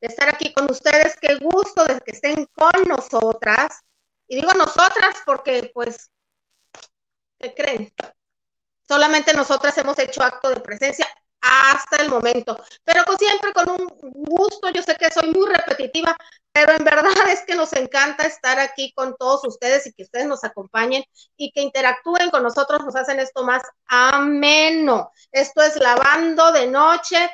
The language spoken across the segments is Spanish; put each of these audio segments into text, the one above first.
de estar aquí con ustedes, qué gusto de que estén con nosotras. Y digo nosotras porque, pues, ¿qué creen? Solamente nosotras hemos hecho acto de presencia hasta el momento. Pero con, siempre con un gusto, yo sé que soy muy repetitiva, pero en verdad es que nos encanta estar aquí con todos ustedes y que ustedes nos acompañen y que interactúen con nosotros, nos hacen esto más ameno. Esto es lavando de noche.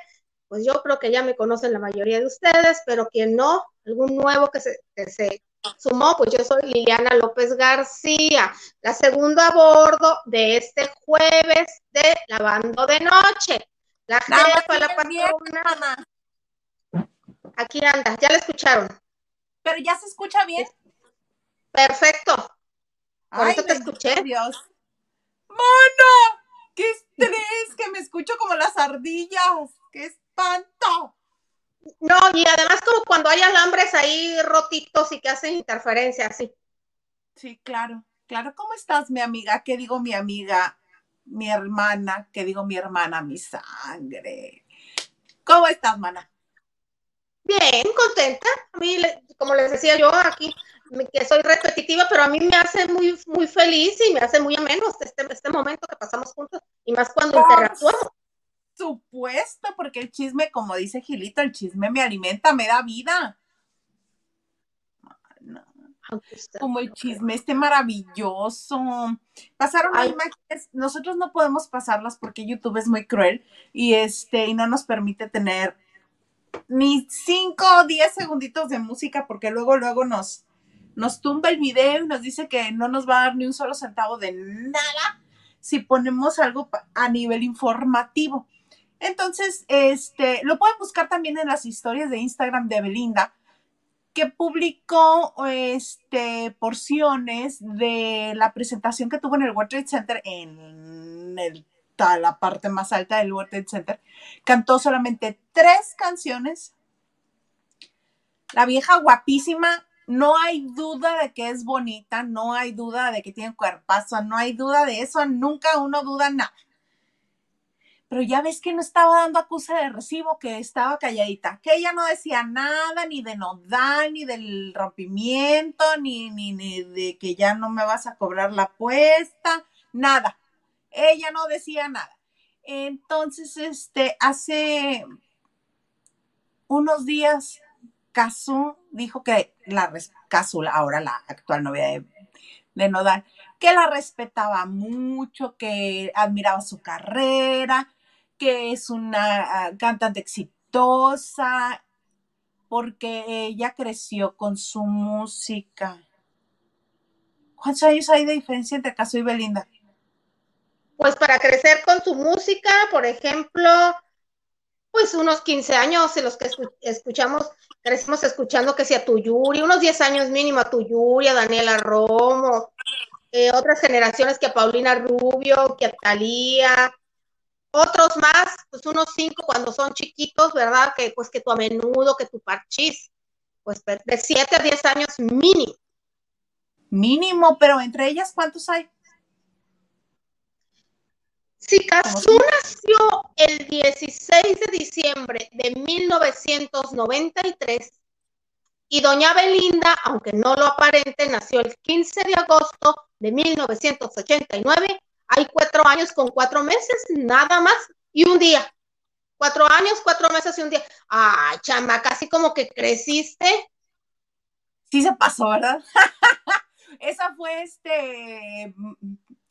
Pues yo creo que ya me conocen la mayoría de ustedes, pero quien no, algún nuevo que se, que se sumó, pues yo soy Liliana López García, la segunda a bordo de este jueves de Lavando de Noche. La jefa, la patrona. Aquí anda, ya la escucharon. Pero ya se escucha bien. Perfecto. Por eso te escuché. Dios. ¡Mono! ¡Qué estrés! Que me escucho como las ardillas. ¡Qué espanto! No, y además como cuando hay alambres ahí rotitos y que hacen interferencia, sí. Sí, claro, claro. ¿Cómo estás, mi amiga? ¿Qué digo mi amiga? Mi hermana, ¿qué digo mi hermana? Mi sangre. ¿Cómo estás, mana? Bien, contenta. A mí, como les decía yo aquí, que soy repetitiva, pero a mí me hace muy, muy feliz y me hace muy ameno este, este momento que pasamos juntos, y más cuando interactuamos. Supuesto, porque el chisme, como dice Gilito, el chisme me alimenta, me da vida. Como el chisme este maravilloso. Pasaron imágenes, nosotros no podemos pasarlas porque YouTube es muy cruel y este y no nos permite tener ni 5 o 10 segunditos de música porque luego, luego nos, nos tumba el video y nos dice que no nos va a dar ni un solo centavo de nada si ponemos algo a nivel informativo. Entonces, este, lo pueden buscar también en las historias de Instagram de Belinda, que publicó este, porciones de la presentación que tuvo en el World Trade Center en el la parte más alta del World Trade Center, cantó solamente tres canciones. La vieja guapísima, no hay duda de que es bonita, no hay duda de que tiene cuerpazo, no hay duda de eso, nunca uno duda nada. Pero ya ves que no estaba dando acusa de recibo, que estaba calladita, que ella no decía nada, ni de nodal, ni del rompimiento, ni, ni, ni de que ya no me vas a cobrar la apuesta, nada ella no decía nada. Entonces, este, hace unos días, Casu dijo que la ahora la actual novia de, de Nodal, que la respetaba mucho, que admiraba su carrera, que es una ah, cantante exitosa, porque ella creció con su música. ¿Cuántos años hay de diferencia entre Casu y Belinda? pues para crecer con su música, por ejemplo, pues unos 15 años en los que escuchamos, crecimos escuchando que sea Tuyuri, unos 10 años mínimo a Tuyuri, a Daniela Romo, eh, otras generaciones que a Paulina Rubio, que a Talía, otros más, pues unos 5 cuando son chiquitos, ¿verdad? Que pues que tu a menudo, que tu parchís, pues de 7 a 10 años mínimo. Mínimo, pero entre ellas, ¿cuántos hay? Si Cazú nació el 16 de diciembre de 1993 y doña Belinda, aunque no lo aparente, nació el 15 de agosto de 1989, hay cuatro años con cuatro meses, nada más, y un día. Cuatro años, cuatro meses y un día. Ay, chama, casi como que creciste. Sí se pasó, ¿verdad? Esa fue este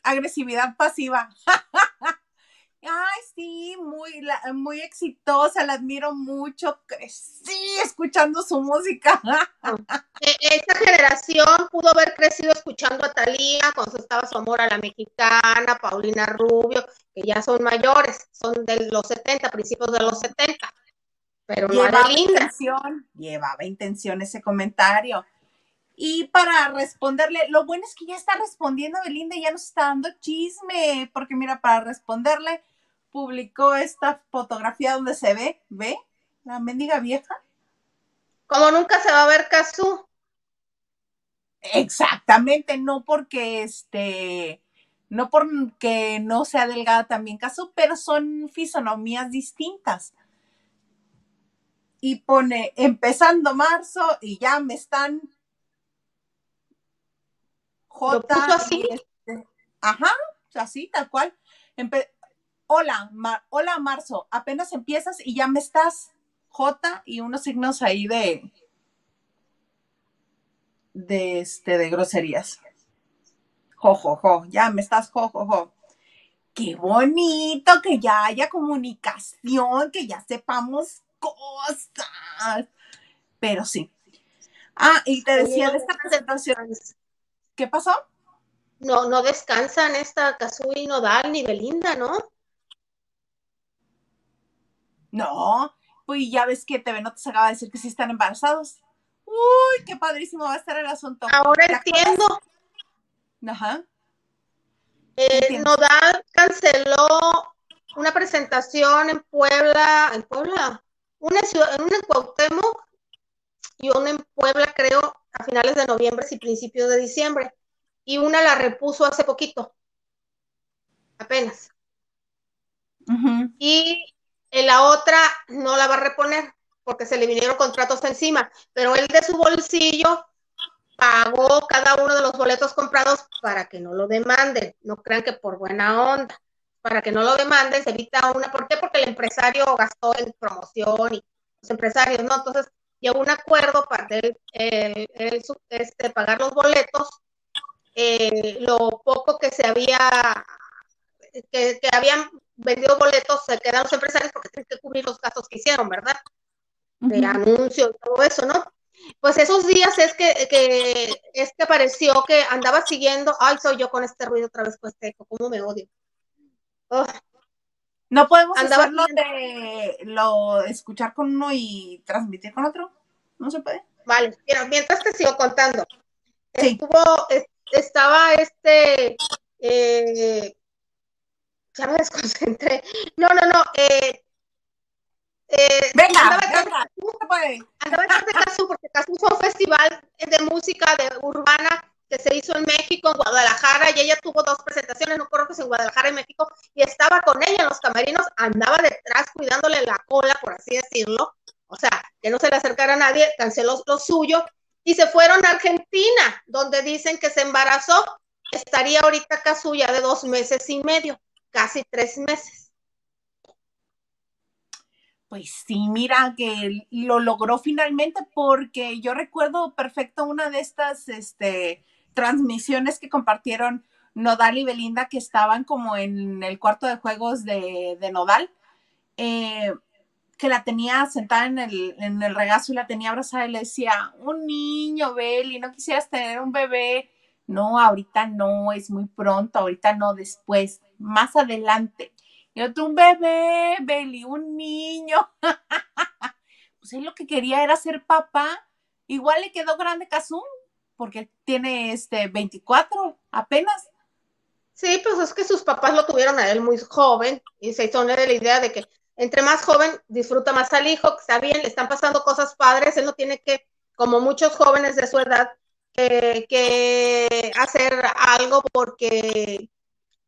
agresividad pasiva. Ay, sí, muy, muy exitosa, la admiro mucho, crecí escuchando su música. E, esta generación pudo haber crecido escuchando a Talía cuando estaba su amor a la mexicana, Paulina Rubio, que ya son mayores, son de los 70, principios de los 70. Pero llevaba intención, llevaba intención ese comentario. Y para responderle, lo bueno es que ya está respondiendo Belinda, ya nos está dando chisme, porque mira, para responderle, publicó esta fotografía donde se ve, ¿ve? La mendiga vieja. Como nunca se va a ver Cazú. Exactamente, no porque este, no porque no sea delgada también Cazú, pero son fisonomías distintas. Y pone, empezando marzo y ya me están J. Así? Este, ajá, así, tal cual. Hola, hola, Marzo, apenas empiezas y ya me estás. J y unos signos ahí de. de este, de groserías. Jo, jo, jo, ya me estás, jo, jo, jo. Qué bonito que ya haya comunicación, que ya sepamos cosas. Pero sí. Ah, y te decía de esta presentación. ¿Qué pasó? No, no descansan esta Kazui Nodal ni Belinda, ¿no? No, pues ya ves que TV se acaba de decir que sí están embarazados. Uy, qué padrísimo va a estar el asunto. Ahora entiendo. Ajá. Eh, Nodal canceló una presentación en Puebla, en Puebla, una ciudad, en un Cuauhtémoc y una en Puebla, creo, a finales de noviembre y principios de diciembre. Y una la repuso hace poquito, apenas. Y en la otra no la va a reponer porque se le vinieron contratos encima, pero él de su bolsillo pagó cada uno de los boletos comprados para que no lo demanden. No crean que por buena onda, para que no lo demanden, se evita una. ¿Por qué? Porque el empresario gastó en promoción y los empresarios, ¿no? Entonces, llegó un acuerdo para el, este, pagar los boletos, eh, lo poco que se había, que, habían vendido boletos se quedan los empresarios porque tienen que cubrir los gastos que hicieron, ¿verdad? De anuncio y todo eso, ¿no? Pues esos días es que, es que pareció que andaba siguiendo, ay, soy yo con este ruido otra vez, pues eco, cómo me odio. ¿No podemos hacerlo de lo, escuchar con uno y transmitir con otro? ¿No se puede? Vale, pero mientras te sigo contando. Estuvo, estaba este, eh, ya me desconcentré. No, no, no, eh, eh, venga, andaba venga, andaba de Casu porque Casu fue un festival de música de urbana que se hizo en México, en Guadalajara, y ella tuvo dos presentaciones, no creo que en Guadalajara y México, y estaba con ella en los camerinos, andaba detrás cuidándole la cola, por así decirlo, o sea, que no se le acercara a nadie, canceló lo suyo, y se fueron a Argentina, donde dicen que se embarazó, estaría ahorita Casuya de dos meses y medio, casi tres meses. Pues sí, mira que lo logró finalmente porque yo recuerdo perfecto una de estas, este, transmisiones que compartieron Nodal y Belinda que estaban como en el cuarto de juegos de, Nodal, eh, que la tenía sentada en el, en el regazo y la tenía abrazada y le decía, un niño, Beli, ¿no quisieras tener un bebé? No, ahorita no, es muy pronto, ahorita no, después, más adelante. Y otro, un bebé, Beli, un niño. pues él lo que quería era ser papá. Igual le quedó grande Kazum, porque tiene este 24 apenas. Sí, pues es que sus papás lo tuvieron a él muy joven y se hizo de la idea de que entre más joven disfruta más al hijo, que está bien, le están pasando cosas padres, él no tiene que, como muchos jóvenes de su edad, que hacer algo porque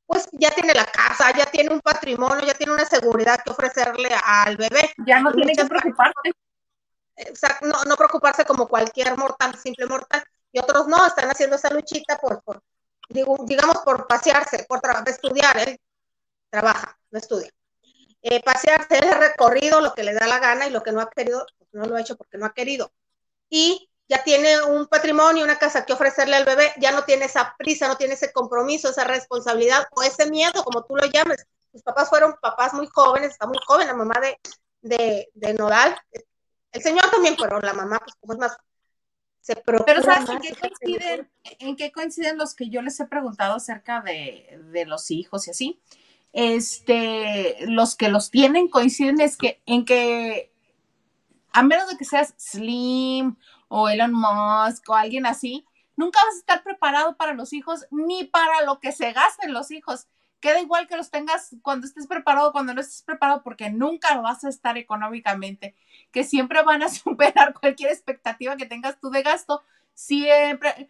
pues ya tiene la casa, ya tiene un patrimonio, ya tiene una seguridad que ofrecerle al bebé. Ya no tiene que preocuparse. no, no preocuparse como cualquier mortal, simple mortal y otros no, están haciendo esa luchita por, por digamos, por pasearse, por estudiar, él trabaja, no estudia. Eh, pasearse, él ha recorrido lo que le da la gana y lo que no ha querido, pues no lo ha hecho porque no ha querido. Y ya tiene un patrimonio, una casa que ofrecerle al bebé, ya no tiene esa prisa, no tiene ese compromiso, esa responsabilidad o ese miedo, como tú lo llames. Sus papás fueron papás muy jóvenes, está muy joven la mamá de, de, de Nodal. El señor también, pero la mamá, pues como es más pero ¿sabes en qué, coinciden, en qué coinciden los que yo les he preguntado acerca de, los hijos y así? Este, los que los tienen coinciden es que en que a menos de que seas slim o Elon Musk o alguien así, nunca vas a estar preparado para los hijos ni para lo que se gasten los hijos. Queda igual que los tengas cuando estés preparado, cuando no estés preparado, porque nunca vas a estar económicamente, que siempre van a superar cualquier expectativa que tengas tú de gasto. Siempre,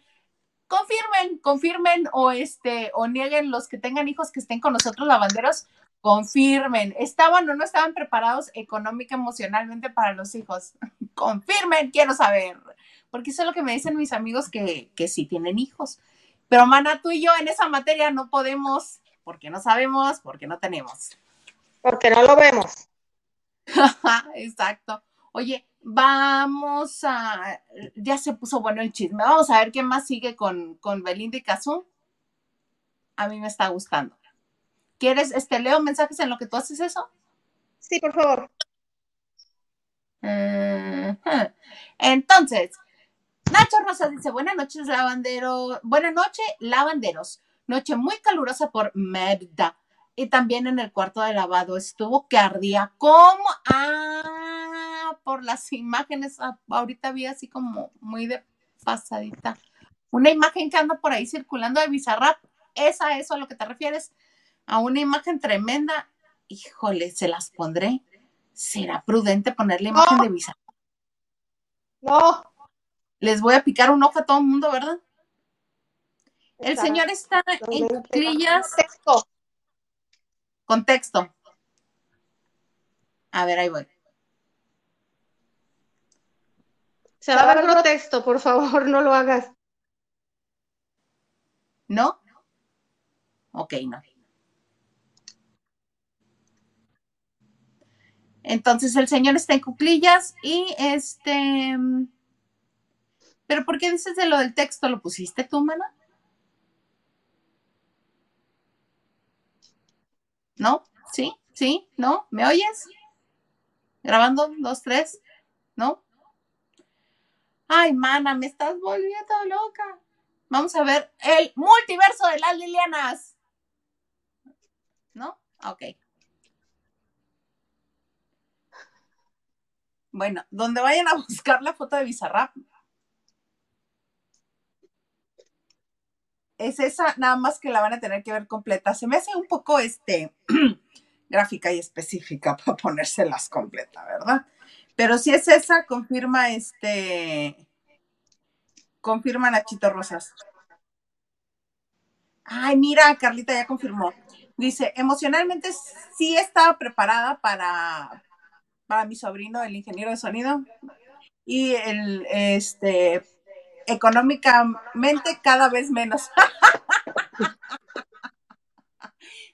confirmen, confirmen o este o nieguen los que tengan hijos que estén con nosotros lavanderos, confirmen, estaban o no estaban preparados económica, emocionalmente para los hijos. confirmen, quiero saber, porque eso es lo que me dicen mis amigos que, que sí tienen hijos. Pero mana, tú y yo en esa materia no podemos, porque no sabemos, porque no tenemos. Porque no lo vemos. Exacto. Oye, vamos a, ya se puso bueno el chisme, vamos a ver qué más sigue con, con Belinda y Kazú. A mí me está gustando. ¿Quieres, este, leo mensajes en lo que tú haces eso? Sí, por favor. Entonces, Nacho Rosa dice, buenas noches, lavandero, buenas noches, lavanderos. Noche muy calurosa por Merda. Y también en el cuarto de lavado estuvo que ardía como, ah, por las imágenes, ah, ahorita vi así como muy de pasadita. Una imagen que anda por ahí circulando de Bizarrap, esa, eso a lo que te refieres, a una imagen tremenda. Híjole, se las pondré. ¿Será prudente ponerle imagen de Bizarrap? No. Les voy a picar un ojo a todo el mundo, ¿verdad? El señor está en cuclillas. Contexto. A ver, ahí voy. Se va a ver contexto, por favor, no lo hagas. ¿No? Ok, no. Entonces el señor está en cuclillas y este. ¿Pero por qué dices de lo del texto? ¿Lo pusiste tú, mana? ¿No? ¿Sí? ¿Sí? ¿No? ¿Me oyes? Grabando, dos, tres, ¿no? Ay, mana, me estás volviendo loca. Vamos a ver el multiverso de las Lilianas. ¿No? Ok. Bueno, donde vayan a buscar la foto de Bizarrap, es esa, nada más que la van a tener que ver completa. Se me hace un poco este gráfica y específica para ponérselas completa, ¿verdad? Pero si es esa, confirma este, confirma Nachito Rosas. Ay, mira, Carlita ya confirmó. Dice, emocionalmente sí estaba preparada para, para mi sobrino, el ingeniero de sonido. Y el, este, económicamente cada vez menos.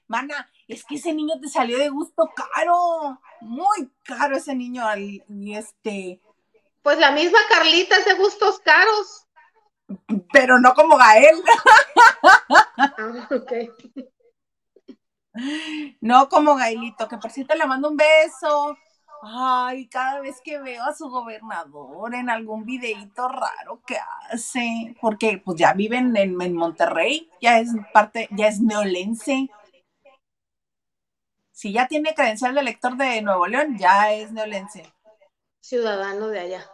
Mana, es que ese niño te salió de gusto caro, muy caro ese niño y este. Pues la misma Carlita es de gustos caros. Pero no como Gael. Ah, okay. No como Gaelito, que por cierto le mando un beso. Ay, cada vez que veo a su gobernador en algún videíto raro que hace, porque pues ya viven en, Monterrey, ya es parte, ya es neolense. Si ya tiene credencial de elector de Nuevo León, ya es neolense. Ciudadano de allá.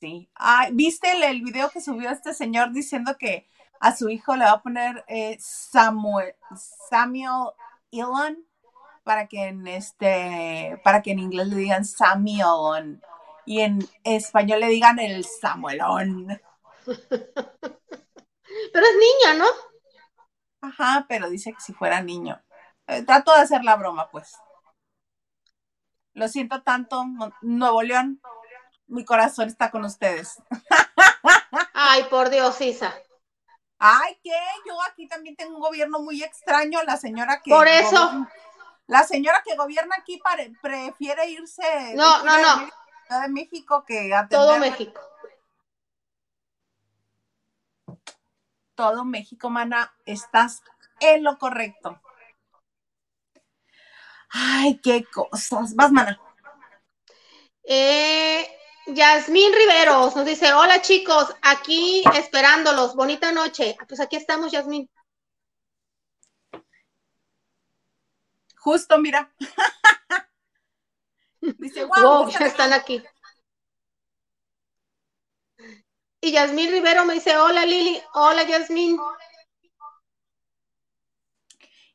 Sí. Ay, ¿Viste el, video que subió este señor diciendo que a su hijo le va a poner eh, Samuel, Samuel Elon? Para que en este, para que en inglés le digan Samuelon y en español le digan el Samuelón. Pero es niña, ¿no? Ajá, pero dice que si fuera niño. Eh, trato de hacer la broma, pues. Lo siento tanto, Nuevo León. Mi corazón está con ustedes. Ay, por Dios, Isa. Ay, ¿qué? Yo aquí también tengo un gobierno muy extraño, la señora que... Por eso. La señora que gobierna aquí prefiere irse no, no, no. de México que a todo México. Todo México, mana, estás en lo correcto. Ay, qué cosas. Vas, mana. Eh, Yasmín Riveros nos dice, hola chicos, aquí esperándolos, bonita noche. Pues aquí estamos, Yasmín. Justo, mira. Dice, wow, ya están aquí. Y Yasmín Rivero me dice, hola Lili, hola Yasmín.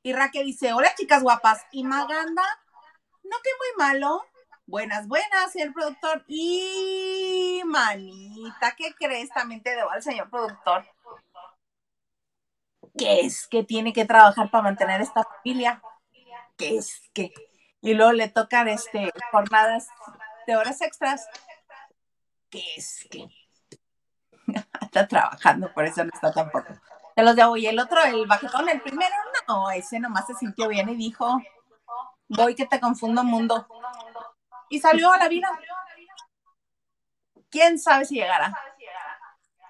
Y Raquel dice, hola chicas guapas. Y Maganda, no que muy malo. Buenas, buenas, señor productor. Y manita, ¿qué crees? También te debo al señor productor. ¿Qué es que tiene que trabajar para mantener esta familia? ¿Qué es que? Y luego le tocan este, jornadas de horas extras. ¿Qué es que? está trabajando, por eso no está tampoco. De los de hoy, el otro, el bajetón, el primero, no, ese nomás se sintió bien y dijo, voy que te confundo mundo. Y salió a la vida. ¿Quién sabe si llegará?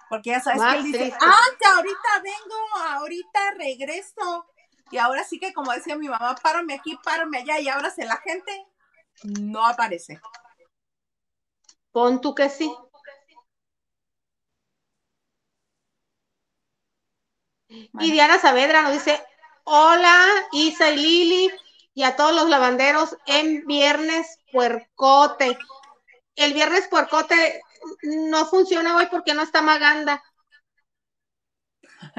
Porque ya sabes que él dice, ah, que ahorita vengo, ahorita regreso. Y ahora sí que como decía mi mamá, párame aquí, párame allá, y ahora se la gente no aparece. Pon tú que sí. Y Diana Saavedra nos dice, hola Isa y Lili y a todos los lavanderos en viernes puercote. El viernes puercote no funciona hoy porque no está Maganda.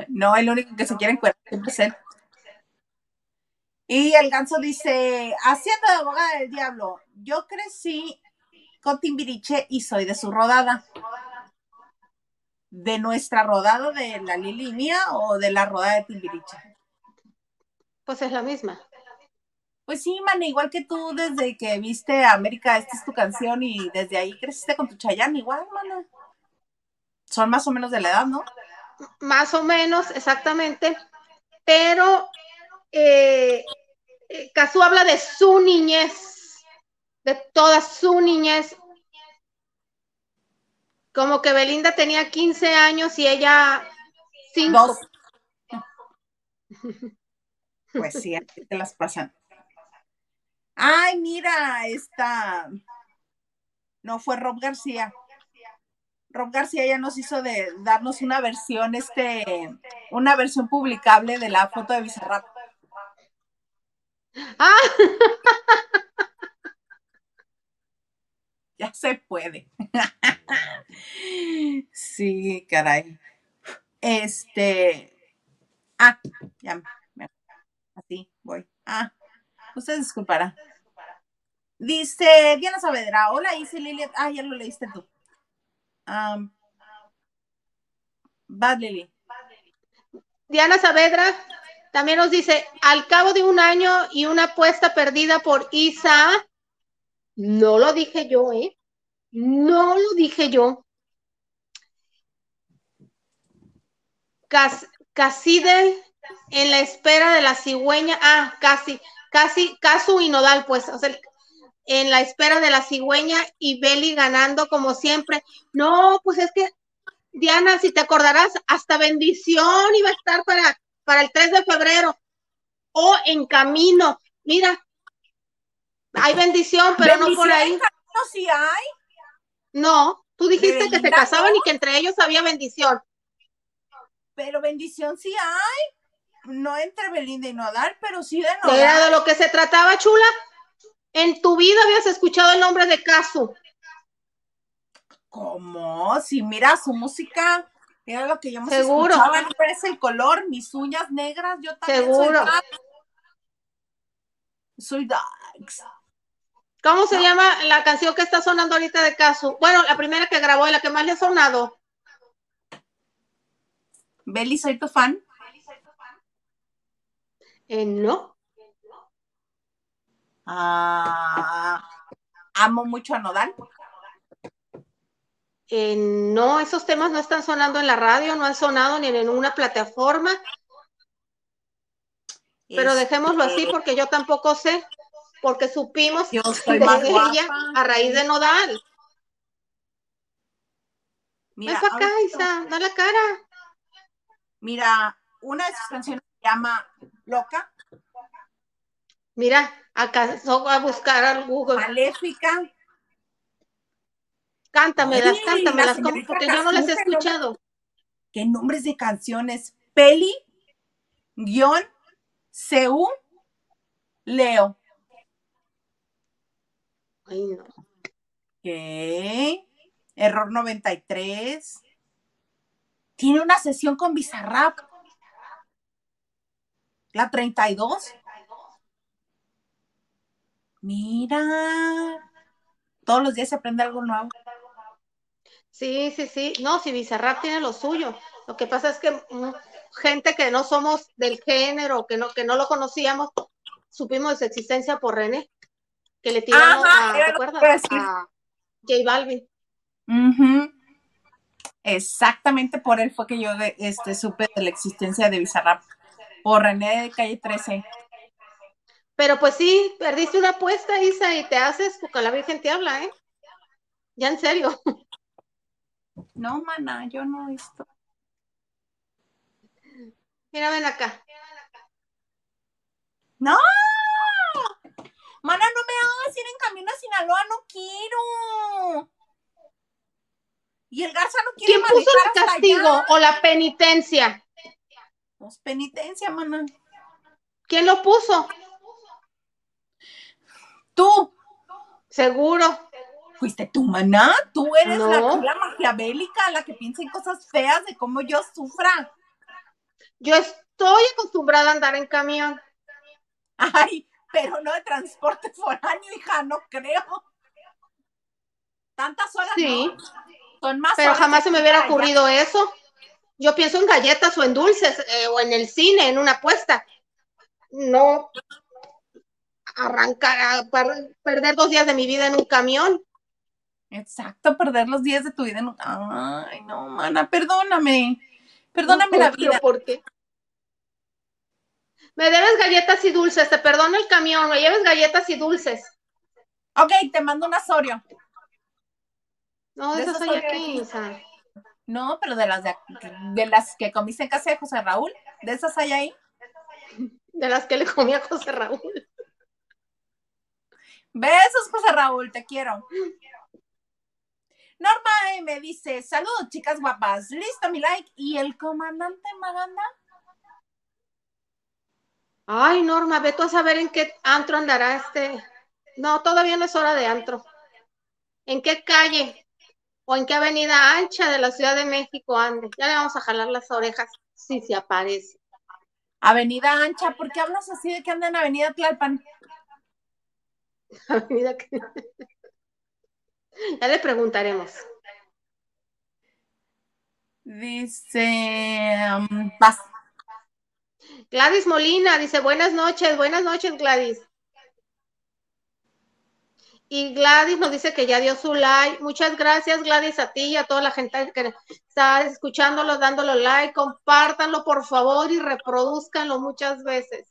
No, el único que se quiere encuentrar es él. Y el ganso dice, haciendo de abogada del diablo, yo crecí con Timbiriche y soy de su rodada de nuestra rodada de la Lili mía o de la rodada de Timbiriche? Pues es la misma. Pues sí, man, igual que tú desde que viste América, esta es tu canción y desde ahí creciste con tu Chayanne, igual, mana. Son más o menos de la edad, ¿no? Más o menos, exactamente. Pero eh, eh habla de su niñez, de toda su niñez, como que Belinda tenía 15 años y ella 5. Pues sí, te las pasan. Ay, mira, esta. No fue Rob García. Rob García ya nos hizo de darnos una versión, este, una versión publicable de la foto de Bizarrap. Ah. ya se puede. sí, caray. Este. Ah, ya. Así voy. Ah, usted disculpará. Dice Diana Saavedra. Hola, dice Lili. Ah, ya lo leíste tú. Um, Bad Lili. Diana Saavedra también nos dice, al cabo de un año y una apuesta perdida por Isa, no lo dije yo, ¿eh? No lo dije yo. Caside en la espera de la cigüeña. Ah, casi, casi, Casu y pues, o sea, en la espera de la cigüeña y Beli ganando como siempre. No, pues es que, Diana, si te acordarás, hasta bendición iba a estar para, para el 3 de febrero o en camino. Mira, hay bendición, pero no por ahí. No, si hay. No, tú dijiste que se casaban y que entre ellos había bendición. Pero bendición sí hay. No entre Belinda y Nodal, pero sí de Nodal. ¿Era de lo que se trataba, chula? En tu vida habías escuchado el nombre de Casu. ¿Cómo? Si mira su música, era lo que yo me Seguro. escuchaba, no el color, mis uñas negras, yo también Seguro. soy Dax. ¿Cómo se llama la canción que está sonando ahorita de Casu? Bueno, la primera que grabó y la que más le ha sonado. Beli, ¿soy tu fan? Eh, no. Ah, amo mucho a Nodal. Eh, no, esos temas no están sonando en la radio, no han sonado ni en una plataforma. Pero dejémoslo así este, porque yo tampoco sé porque supimos Yo de ella a raíz de Nodal. Mira, Ven acá, Isa, da la cara. Mira, una de sus canciones se llama Loca. Mira, acá a buscar al Google. Maléfica. Cántamelas, cántamelas, porque yo no las he escuchado. ¿Qué nombres de canciones? Peli, guion, Seú, Leo. Ay, no. ¿Qué? Error 93. tiene una sesión con Bizarrap. La 32. Mira. Todos los días se aprende algo nuevo. Sí, sí, sí. No, si Bizarrap tiene lo suyo. Lo que pasa es que mm, gente que no somos del género, que no, que no lo conocíamos, supimos de su existencia por René, que le tiró a, ¿te acuerdas? A J Balvin. Exactamente por él fue que yo este, supe de la existencia de Bizarrap, por René de Calle 13. Pero pues sí, perdiste una apuesta, Isa, y te haces porque la Virgen te habla, ¿eh? Ya en serio. No, mana, yo no he visto. Mira, ven acá. ¡No! Mana, no me hagas ir en camino a Sinaloa, no quiero. Y el Garza no quiere ¿Quién puso el castigo o la penitencia? Pues penitencia, mana. ¿Quién lo puso? Tú. Seguro. Fuiste tu maná, tú eres la, la maquiavélica, la que piensa en cosas feas de cómo yo sufra. Yo estoy acostumbrada a andar en camión. Ay, pero no de transporte foráneo, hija, no creo. Tantas horas sí. Son más pero jamás se me hubiera ocurrido eso. Yo pienso en galletas o en dulces eh, o en el cine, en una apuesta. No arrancar, perder dos días de mi vida en un camión. Exacto, perder los días de tu vida en. Ay, no, mana, perdóname. Perdóname la vida. ¿Por qué? Me debes galletas y dulces, te perdono el camión, me lleves galletas y dulces. Ok, te mando un asorio. No, de esas hay aquí, No, pero de las de, de, las que comiste en casa de José Raúl, ¿de esas hay ahí? De las que le comí a José Raúl. Besos, José Raúl, te quiero. Norma me dice, saludos chicas guapas, listo mi like. ¿Y el comandante Maganda? Ay, Norma, ve tú a saber en qué antro andará este. No, todavía no es hora de antro. ¿En qué calle o en qué avenida ancha de la Ciudad de México ande? Ya le vamos a jalar las orejas si se aparece. Avenida ancha, ¿por qué hablas así de que anda en Avenida Tlalpan? Avenida que... Ya le preguntaremos. Dice, um, Gladys Molina dice, buenas noches, buenas noches Gladys. Y Gladys nos dice que ya dio su like. Muchas gracias Gladys a ti y a toda la gente que está escuchándolo, dándolo like. Compártanlo por favor y reproduzcanlo muchas veces.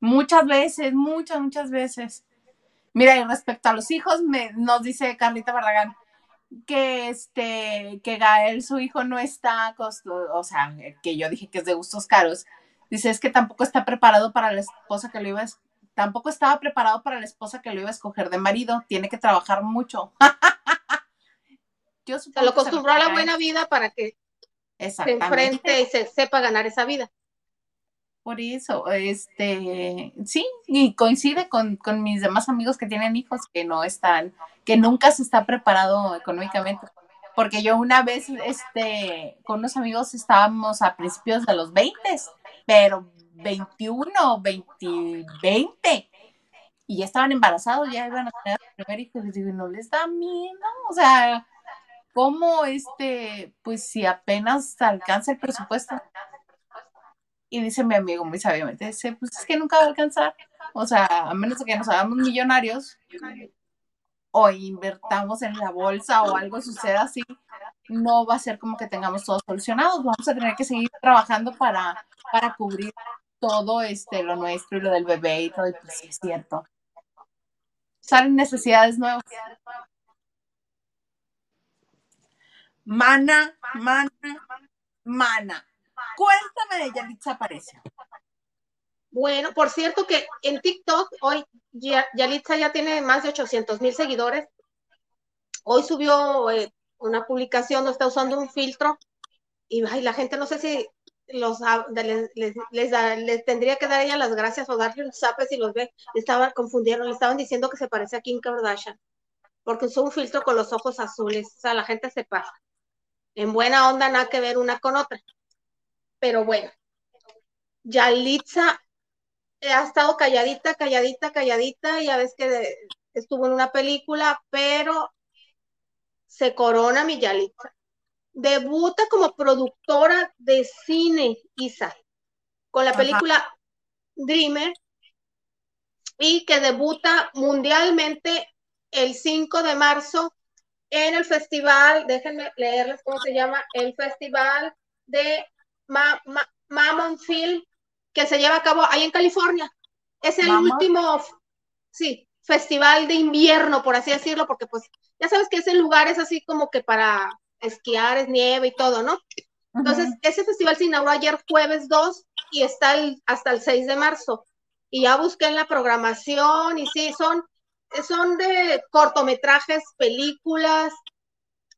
Muchas veces, muchas, muchas veces. Mira, y respecto a los hijos, me, nos dice Carlita Barragán que este, que Gael, su hijo, no está, o sea, que yo dije que es de gustos caros. Dice, es que tampoco está preparado para la esposa que lo iba a, tampoco estaba preparado para la esposa que lo iba a escoger de marido. Tiene que trabajar mucho. yo se lo acostumbró a la buena vida para que se enfrente y se sepa ganar esa vida. Por eso, este, sí, y coincide con, mis demás amigos que tienen hijos que no están, que nunca se está preparado económicamente. Porque yo una vez, este, con unos amigos estábamos a principios de los 20, pero 21, 20, 20, y ya estaban embarazados, ya iban a tener primer hijo, y les digo, no les da miedo, o sea, ¿cómo este, pues si apenas alcanza el presupuesto? Y dice mi amigo muy sabiamente, dice, pues es que nunca va a alcanzar. O sea, a menos que nos hagamos millonarios o invertamos en la bolsa o algo suceda así, no va a ser como que tengamos todo solucionado. Vamos a tener que seguir trabajando para, para cubrir todo este, lo nuestro y lo del bebé y todo. Y pues es cierto. Salen necesidades nuevas. Mana, mana, mana. Cuéntame de Yalitza Aparicio. Bueno, por cierto que en TikTok hoy Yalitza ya tiene más de 800 mil seguidores. Hoy subió eh, una publicación, no está usando un filtro y la gente no sé si los les, les, tendría que dar ella las gracias o darle un zape si los ve. Estaban confundieron, le estaban diciendo que se parece a Kim Kardashian porque usó un filtro con los ojos azules. O sea, la gente se pasa. en buena onda, nada que ver una con otra. Pero bueno, Yalitza ha estado calladita, calladita, calladita, ya ves que estuvo en una película, pero se corona mi Yalitza. Debuta como productora de cine, Isa, con la película Dreamer, y que debuta mundialmente el 5 de marzo en el festival, déjenme leerles cómo se llama, el festival de Mammon Film que se lleva a cabo ahí en California. Es el último, sí, festival de invierno, por así decirlo, porque pues ya sabes que ese lugar es así como que para esquiar, es nieve y todo, ¿no? Entonces, ese festival se inauguró ayer jueves 2 y está hasta el 6 de marzo. Y ya busqué en la programación y sí, son, son de cortometrajes, películas,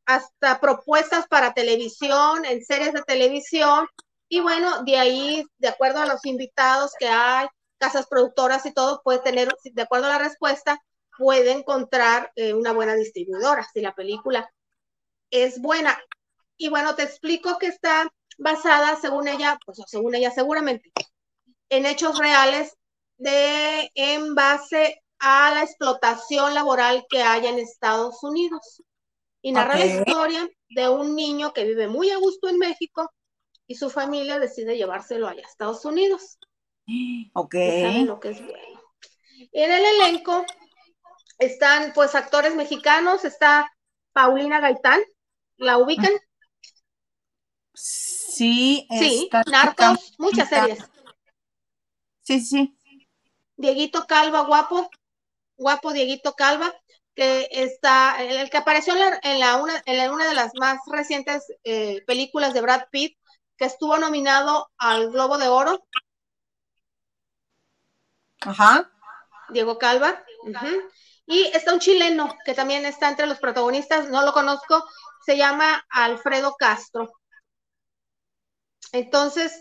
hasta propuestas para televisión, en series de televisión. Y bueno, de ahí, de acuerdo a los invitados que hay, casas productoras y todo, puede tener, de acuerdo a la respuesta, puede encontrar eh, una buena distribuidora, si la película es buena. Y bueno, te explico que está basada, según ella, pues según ella seguramente, en hechos reales de en base a la explotación laboral que hay en Estados Unidos. Y narra la historia de un niño que vive muy a gusto en México y su familia decide llevárselo allá a Estados Unidos. Ok. saben lo que es bueno. En el elenco están pues actores mexicanos, está Paulina Gaitán, ¿la ubican? Sí, sí, Narcos, muchas series. Sí, sí. Dieguito Calva, guapo, guapo Dieguito Calva, que está, el, que apareció en, la, una, en una de las más recientes eh, películas de Brad Pitt, que estuvo nominado al Globo de Oro. Ajá. Diego Calva. Y está un chileno que también está entre los protagonistas, no lo conozco, se llama Alfredo Castro. Entonces,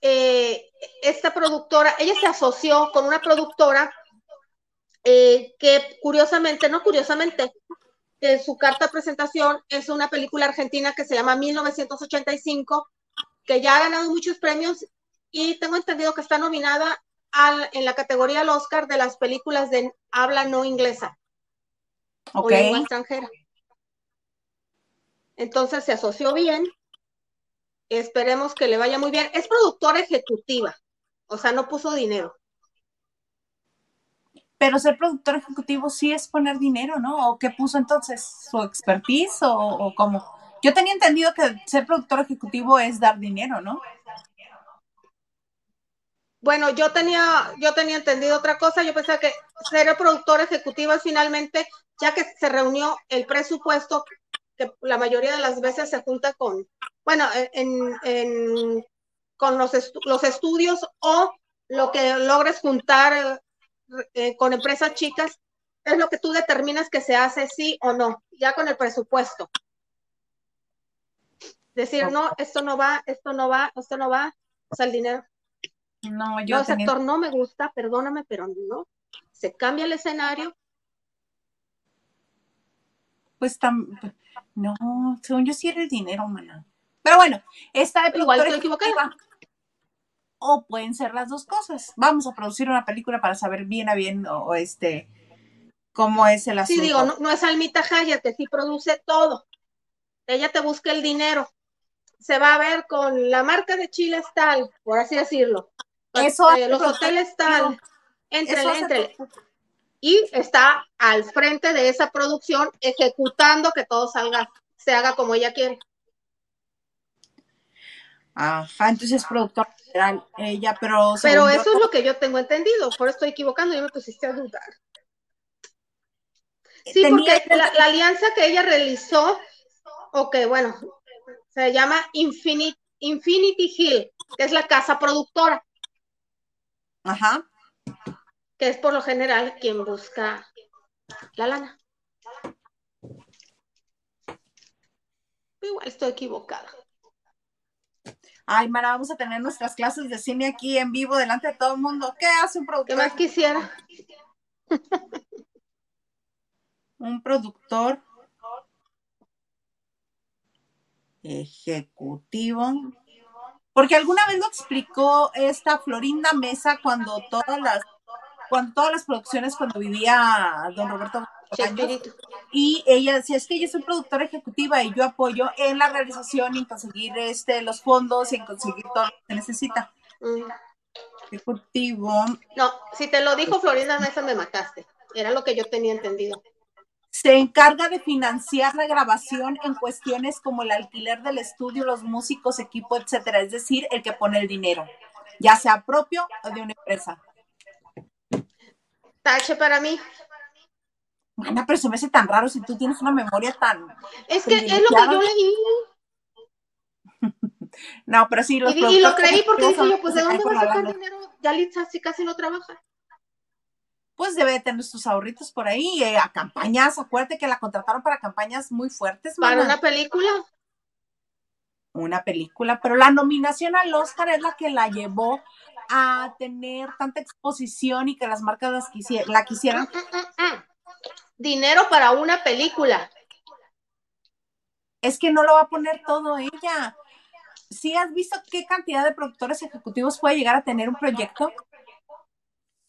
eh, esta productora, ella se asoció con una productora eh, que curiosamente, no curiosamente, que su carta de presentación es una película argentina que se llama 1985, que ya ha ganado muchos premios y tengo entendido que está nominada al, en la categoría al Oscar de las películas de habla no inglesa o lengua extranjera. Entonces se asoció bien. Esperemos que le vaya muy bien. Es productora ejecutiva, o sea, no puso dinero. Pero ser productor ejecutivo sí es poner dinero, ¿no? ¿O qué puso entonces? ¿Su expertise o, o cómo? Yo tenía entendido que ser productor ejecutivo es dar dinero, ¿no? Bueno, yo tenía, yo tenía entendido otra cosa. Yo pensaba que ser productor ejecutivo finalmente, ya que se reunió el presupuesto, que la mayoría de las veces se junta con, bueno, en, con los, los estudios o lo que logres juntar eh, con empresas chicas, es lo que tú determinas que se hace sí o no, ya con el presupuesto decir, no, esto no va, esto no va, esto no va, o sea, el dinero. No, yo. No, ese actor no me gusta, perdóname, pero no. Se cambia el escenario. Pues tam... no, según yo sí era el dinero, mana. Pero bueno, está de Igual estoy equivocada. O pueden ser las dos cosas. Vamos a producir una película para saber bien a bien o, este cómo es el asunto. Sí, digo, no, es Almita Hayat que sí produce todo. Ella te busca el dinero se va a ver con la marca de Chile tal, por así decirlo. Eso eh, los hoteles tal, entre entre Y está al frente de esa producción ejecutando que todo salga, se haga como ella quiere. Ajá, entonces es productora general ella, pero... Pero eso es lo que yo tengo entendido, por eso estoy equivocando, y me pusiste a dudar. Sí, porque la, la, alianza que ella realizó, ok, bueno, se llama Infinity, Infinity Hill, que es la casa productora. Ajá. Que es por lo general quien busca la lana. Igual estoy equivocada. Ay, Mara, vamos a tener nuestras clases de cine aquí en vivo delante de todo el mundo. ¿Qué hace un productor? ¿Qué más quisiera? un productor ejecutivo. Porque alguna vez lo explicó esta Florinda Mesa cuando todas las, cuando todas las producciones, cuando vivía don Roberto y ella decía, es que ella es una productora ejecutiva y yo apoyo en la realización y en conseguir este, los fondos y en conseguir todo lo que se necesita. Mm. Ejecutivo. No, si te lo dijo Florinda Mesa me mataste. Era lo que yo tenía entendido se encarga de financiar la grabación en cuestiones como el alquiler del estudio, los músicos, equipo, etcétera, es decir, el que pone el dinero, ya sea propio o de una empresa. Tache para mí. Ana, pero se me hace tan raro si tú tienes una memoria tan. Es que es lo que yo leí. no, pero sí, los y, y lo creí porque dije yo, pues, ¿de dónde va a sacar dinero? Ya Litza sí casi no trabaja pues debe tener sus ahorritos por ahí, eh, a campañas, acuérdate que la contrataron para campañas muy fuertes. ¿Para una película? Una película, pero la nominación al Oscar es la que la llevó a tener tanta exposición y que las marcas la quisieran. Mm, mm, mm, Dinero para una película. Es que no lo va a poner todo ella. ¿Sí has visto qué cantidad de productores ejecutivos puede llegar a tener un proyecto?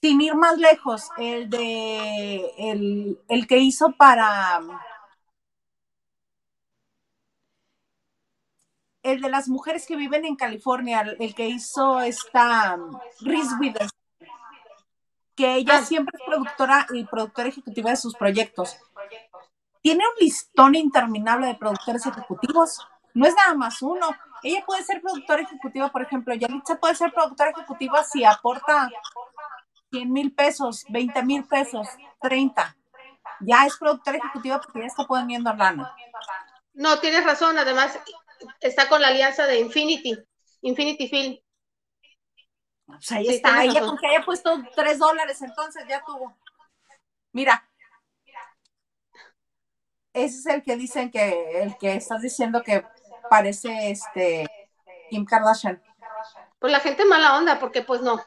sin ir más lejos, el de el, que hizo para el de las mujeres que viven en California, el que hizo esta Reese Witherspoon, que ella ah. siempre es productora y productora ejecutiva de sus proyectos. Tiene un listón interminable de productores ejecutivos. No es nada más uno. Ella puede ser productora ejecutiva, por ejemplo, Yalitza puede ser productora ejecutiva si aporta 100 mil pesos, 20 mil pesos, 30. Ya es productora ejecutiva porque ya está poniendo lana. No, tienes razón. Además, está con la alianza de Infinity, Infinity Film. Pues ahí está, ella porque haya puesto 3 dólares, entonces ya tuvo. Mira, ese es el que dicen que, el que estás diciendo que parece este Kim Kardashian. Pues la gente mala onda, porque pues no.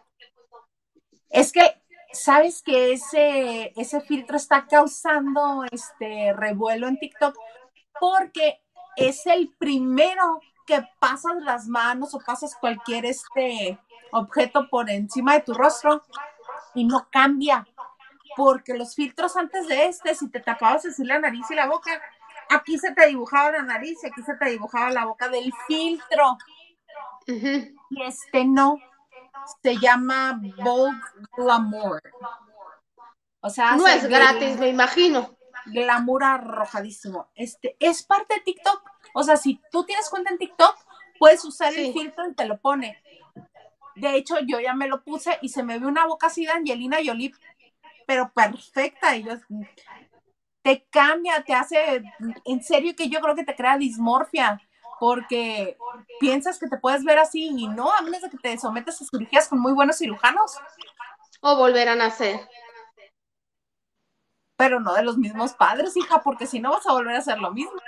Es que, ¿sabes que ese, ese filtro está causando este revuelo en TikTok? Porque es el primero que pasas las manos o pasas cualquier este objeto por encima de tu rostro y no cambia. Porque los filtros antes de este, si te tapabas así la nariz y la boca, aquí se te dibujaba la nariz y aquí se te dibujaba la boca del filtro. Y este no se llama Vogue Glamour. O sea, no es gratis, me imagino. Glamour arrojadísimo. Este es parte de TikTok. O sea, si tú tienes cuenta en TikTok, puedes usar el filtro y te lo pone. De hecho, yo ya me lo puse y se me ve una boca así de Angelina Jolie, pero perfecta. Y yo, te cambia, te hace, en serio que yo creo que te crea dismorfia porque piensas que te puedes ver así y no, a menos de que te sometas a cirugías con muy buenos cirujanos. O volver a nacer. Pero no de los mismos padres, hija, porque si no vas a volver a hacer lo mismo.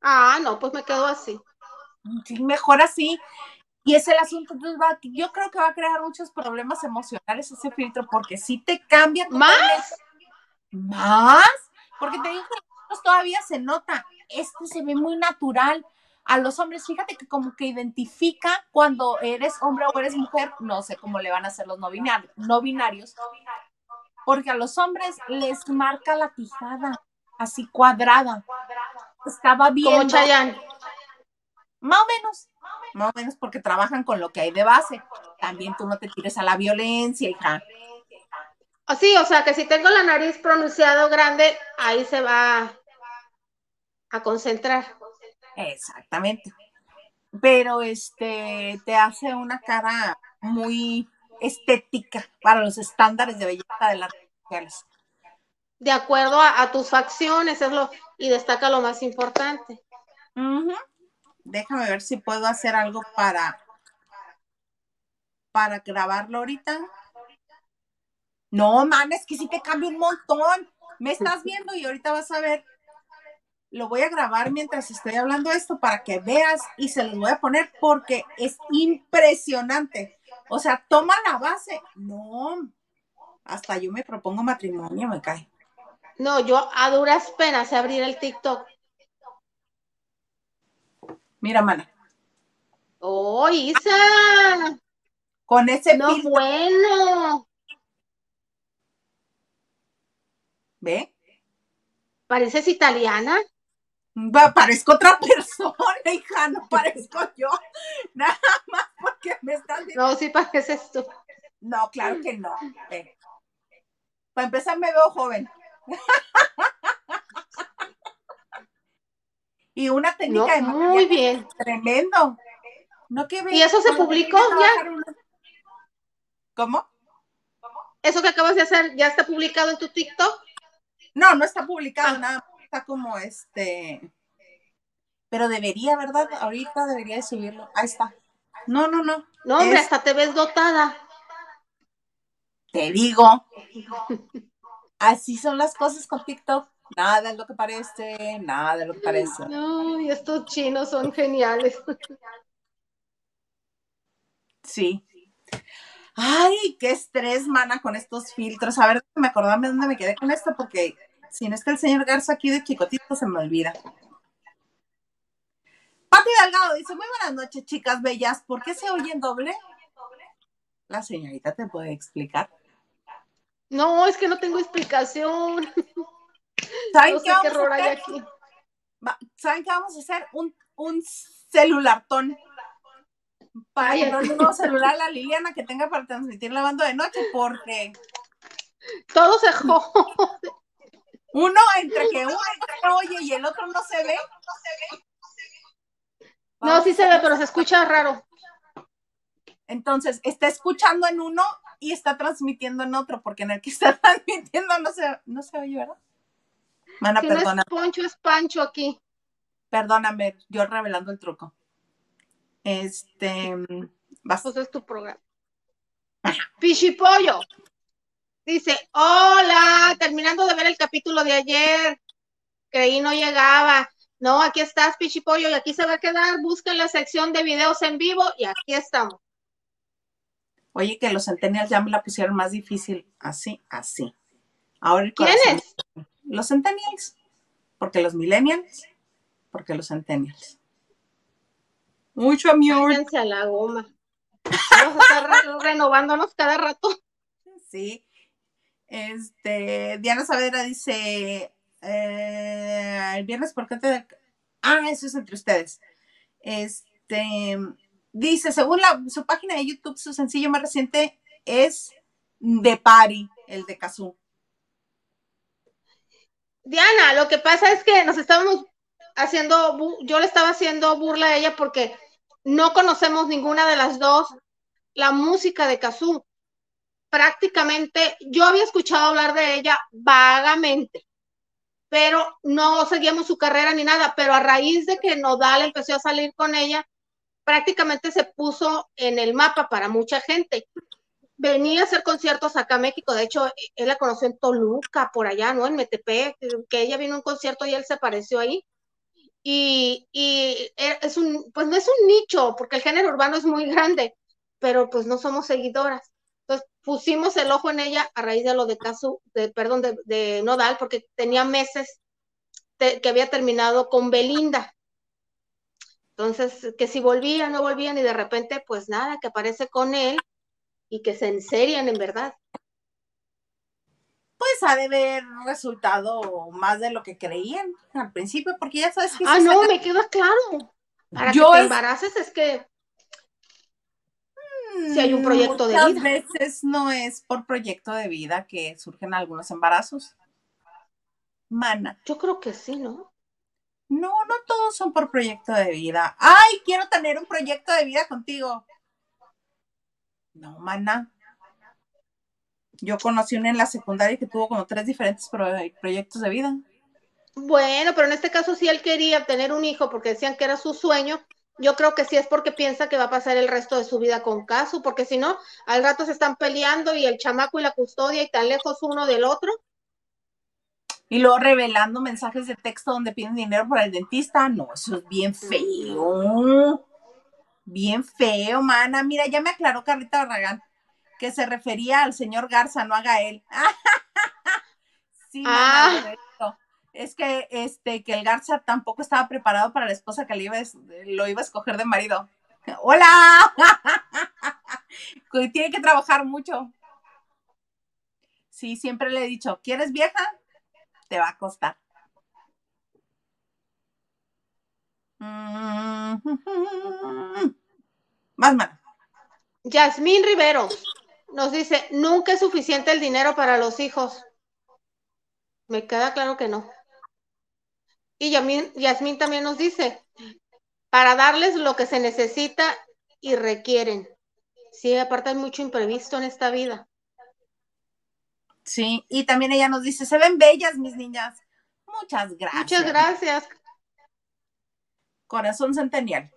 Ah, no, pues me quedo así. Sí, mejor así. Y es el asunto, yo creo que va a crear muchos problemas emocionales ese filtro, porque si te cambia. ¿Más? ¿Más? Porque te digo que todavía se nota. Este se ve muy natural a los hombres, fíjate que como que identifica cuando eres hombre o eres mujer, no sé cómo le van a hacer los no binarios, no binarios porque a los hombres les marca la quijada así cuadrada. Estaba bien. Como Chayanne. Más o menos, más o menos porque trabajan con lo que hay de base. También tú no te tires a la violencia, hija. Sí, o sea que si tengo la nariz pronunciado grande, ahí se va a concentrar. Exactamente. Pero este te hace una cara muy estética para los estándares de belleza de las redes sociales. De acuerdo a, tus facciones, es lo, y destaca lo más importante. Déjame ver si puedo hacer algo para, para grabarlo ahorita. No, man, es que sí te cambia un montón. Me estás viendo y ahorita vas a ver lo voy a grabar mientras estoy hablando esto para que veas y se los voy a poner porque es impresionante. O sea, toma la base. No, hasta yo me propongo matrimonio, me cae. No, yo a duras penas abrir el TikTok. Mira, mana. ¡Oh, Isa! Con ese No, bueno. ¿Ve? ¿Pareces italiana? Va, parezco otra persona, hija, no parezco yo. Nada más porque me están No, sí pareces tú. No, claro que no. Para empezar, me veo joven. y una técnica de muy bien. tremendo. No que ¿Y eso se publicó ya? ¿Cómo? ¿Eso que acabas de hacer ya está publicado en tu TikTok? No, no está publicado, Ah. nada, está como este. Pero debería, ¿verdad? Ahorita debería de subirlo. Ahí está. No, no, no. No, hombre, Es- hasta te ves dotada. Te digo. Así son las cosas con TikTok. Nada es lo que parece, nada es lo que parece. Ay, estos chinos son geniales. Sí. Ay, qué estrés, mana, con estos filtros. A ver, me acordame dónde me quedé con esto, porque si no está el señor Garza aquí de chicotito, se me olvida. Pati Delgado dice, muy buenas noches, chicas bellas. ¿Por qué se oyen doble? La señorita te puede explicar. No, es que no tengo explicación. ¿Saben No qué sé qué vamos a error hay hacer? aquí. ¿Saben qué vamos a hacer? Un, un celulartón. Para comprarle un nuevo celular a la Liliana que tenga para transmitir lavando de noche, porque Todo se jode. uno entre que uno se oye y el otro no se ve. No, sí se ve, pero se escucha raro. Entonces, está escuchando en uno y está transmitiendo en otro, porque en el que está transmitiendo no se, no se oye, ¿verdad? Mana, Si no es Poncho, es Pancho aquí. perdóname, yo revelando el truco. Este, vas. Pues es tu programa. Pichipollo. Dice, hola, terminando de ver el capítulo de ayer. Creí no llegaba. No, aquí estás, Pichipollo, y aquí se va a quedar. Busquen la sección de videos en vivo y aquí estamos. Oye, que los centennials ya me la pusieron más difícil. Así, así. Ahora el corazón. ¿Quiénes? Los centennials. Porque los millennials. Porque los centennials. Mucho amor. Váyanse a la goma. Vamos a estar re- renovándonos cada rato. Sí. Este, Diana Saavedra dice, eh, el viernes por qué te... Ah, eso es entre ustedes. Este, dice, según la, su página de YouTube, su sencillo más reciente es de Party, el de Kazoo. Diana, lo que pasa es que nos estábamos haciendo, yo le estaba haciendo burla a ella porque no conocemos ninguna de las dos la música de Kazoo. Prácticamente, yo había escuchado hablar de ella vagamente, pero no seguíamos su carrera ni nada, pero a raíz de que Nodal empezó a salir con ella, prácticamente se puso en el mapa para mucha gente. Venía a hacer conciertos acá a México, de hecho, él la conoció en Toluca, por allá, ¿no? En Metepec, que ella vino a un concierto y él se apareció ahí. Y, y es un, pues no es un nicho, porque el género urbano es muy grande, pero pues no somos seguidoras. Entonces pusimos el ojo en ella a raíz de lo de caso, de, perdón, de, de Nodal, porque tenía meses que había terminado con Belinda. Entonces, que si volvían, no volvían, y de repente, pues nada, que aparece con él y que se enserian en verdad. Pues ha de haber resultado más de lo que creían al principio, porque ya sabes que Ah, no, me queda claro. Para Yo que te es- embaraces es que si hay un proyecto de vida. veces no es por proyecto de vida que surgen algunos embarazos. Mana, yo creo que sí, ¿no? no, no todos son por proyecto de vida. Ay, quiero tener un proyecto de vida contigo. No, mana. Yo conocí una en la secundaria que tuvo como tres diferentes pro- proyectos de vida. Bueno, pero en este caso sí él quería tener un hijo porque decían que era su sueño. Yo creo que sí es porque piensa que va a pasar el resto de su vida con Casu, porque si no, al rato se están peleando y el chamaco y la custodia y tan lejos uno del otro. Y luego revelando mensajes de texto donde piden dinero para el dentista. No, eso es bien feo. Bien feo, mana. Mira, ya me aclaró Carlita Barragán que se refería al señor Garza, no a Gael. sí, Ah. mana, correcto. es que este que el Garza tampoco estaba preparado para la esposa que le iba lo iba a escoger de marido. ¡Hola! Tiene que trabajar mucho. Sí, siempre le he dicho, ¿quieres vieja? Te va a costar. Más mal. Yasmín Rivero nos dice, nunca es suficiente el dinero para los hijos. Me queda claro que no. Y Yasmín también nos dice, para darles lo que se necesita y requieren. Sí, aparte hay mucho imprevisto en esta vida. Sí, y también ella nos dice, se ven bellas mis niñas. Muchas gracias. Muchas gracias. Corazón centenial.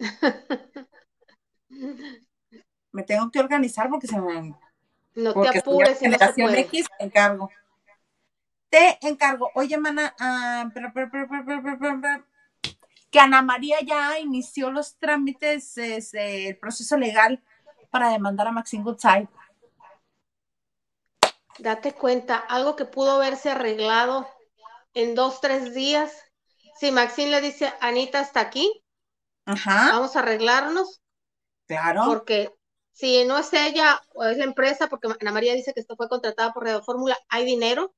me tengo que organizar porque se me... No te apures, si no se puede. X, te encargo. Te encargo. Oye, mana, uh, que Ana María ya inició los trámites, este, el proceso legal para demandar a Maxine Goodside. Date cuenta, algo que pudo haberse arreglado en dos, tres días. Si Maxine le dice, Anita, hasta aquí, vamos a arreglarnos. Claro. Porque si no es ella o es la empresa, porque Ana María dice que esto fue contratada por Radio Fórmula, hay dinero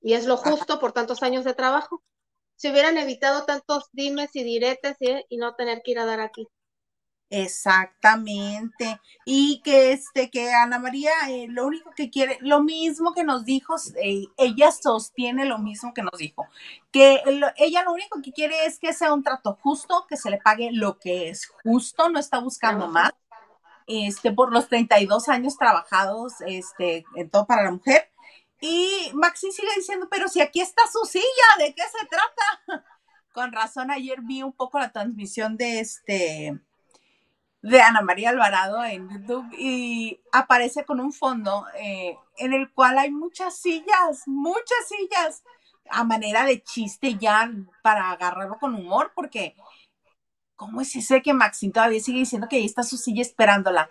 y es lo justo por tantos años de trabajo. Si hubieran evitado tantos dimes y diretes y no tener que ir a dar aquí. Exactamente. Y que este, que Ana María eh, lo único que quiere, lo mismo que nos dijo, eh, ella sostiene lo mismo que nos dijo, que ella lo único que quiere es que sea un trato justo, que se le pague lo que es justo, no está buscando más. Este, por los 32 años trabajados, este, en todo para la mujer. Y Maxi sigue diciendo, pero si aquí está su silla, ¿de qué se trata? Con razón, ayer vi un poco la transmisión de este, de Ana María Alvarado en YouTube y aparece con un fondo eh, en el cual hay muchas sillas, muchas sillas, a manera de chiste ya para agarrarlo con humor, porque ¿cómo es ese que Maxine todavía sigue diciendo que ahí está su silla esperándola?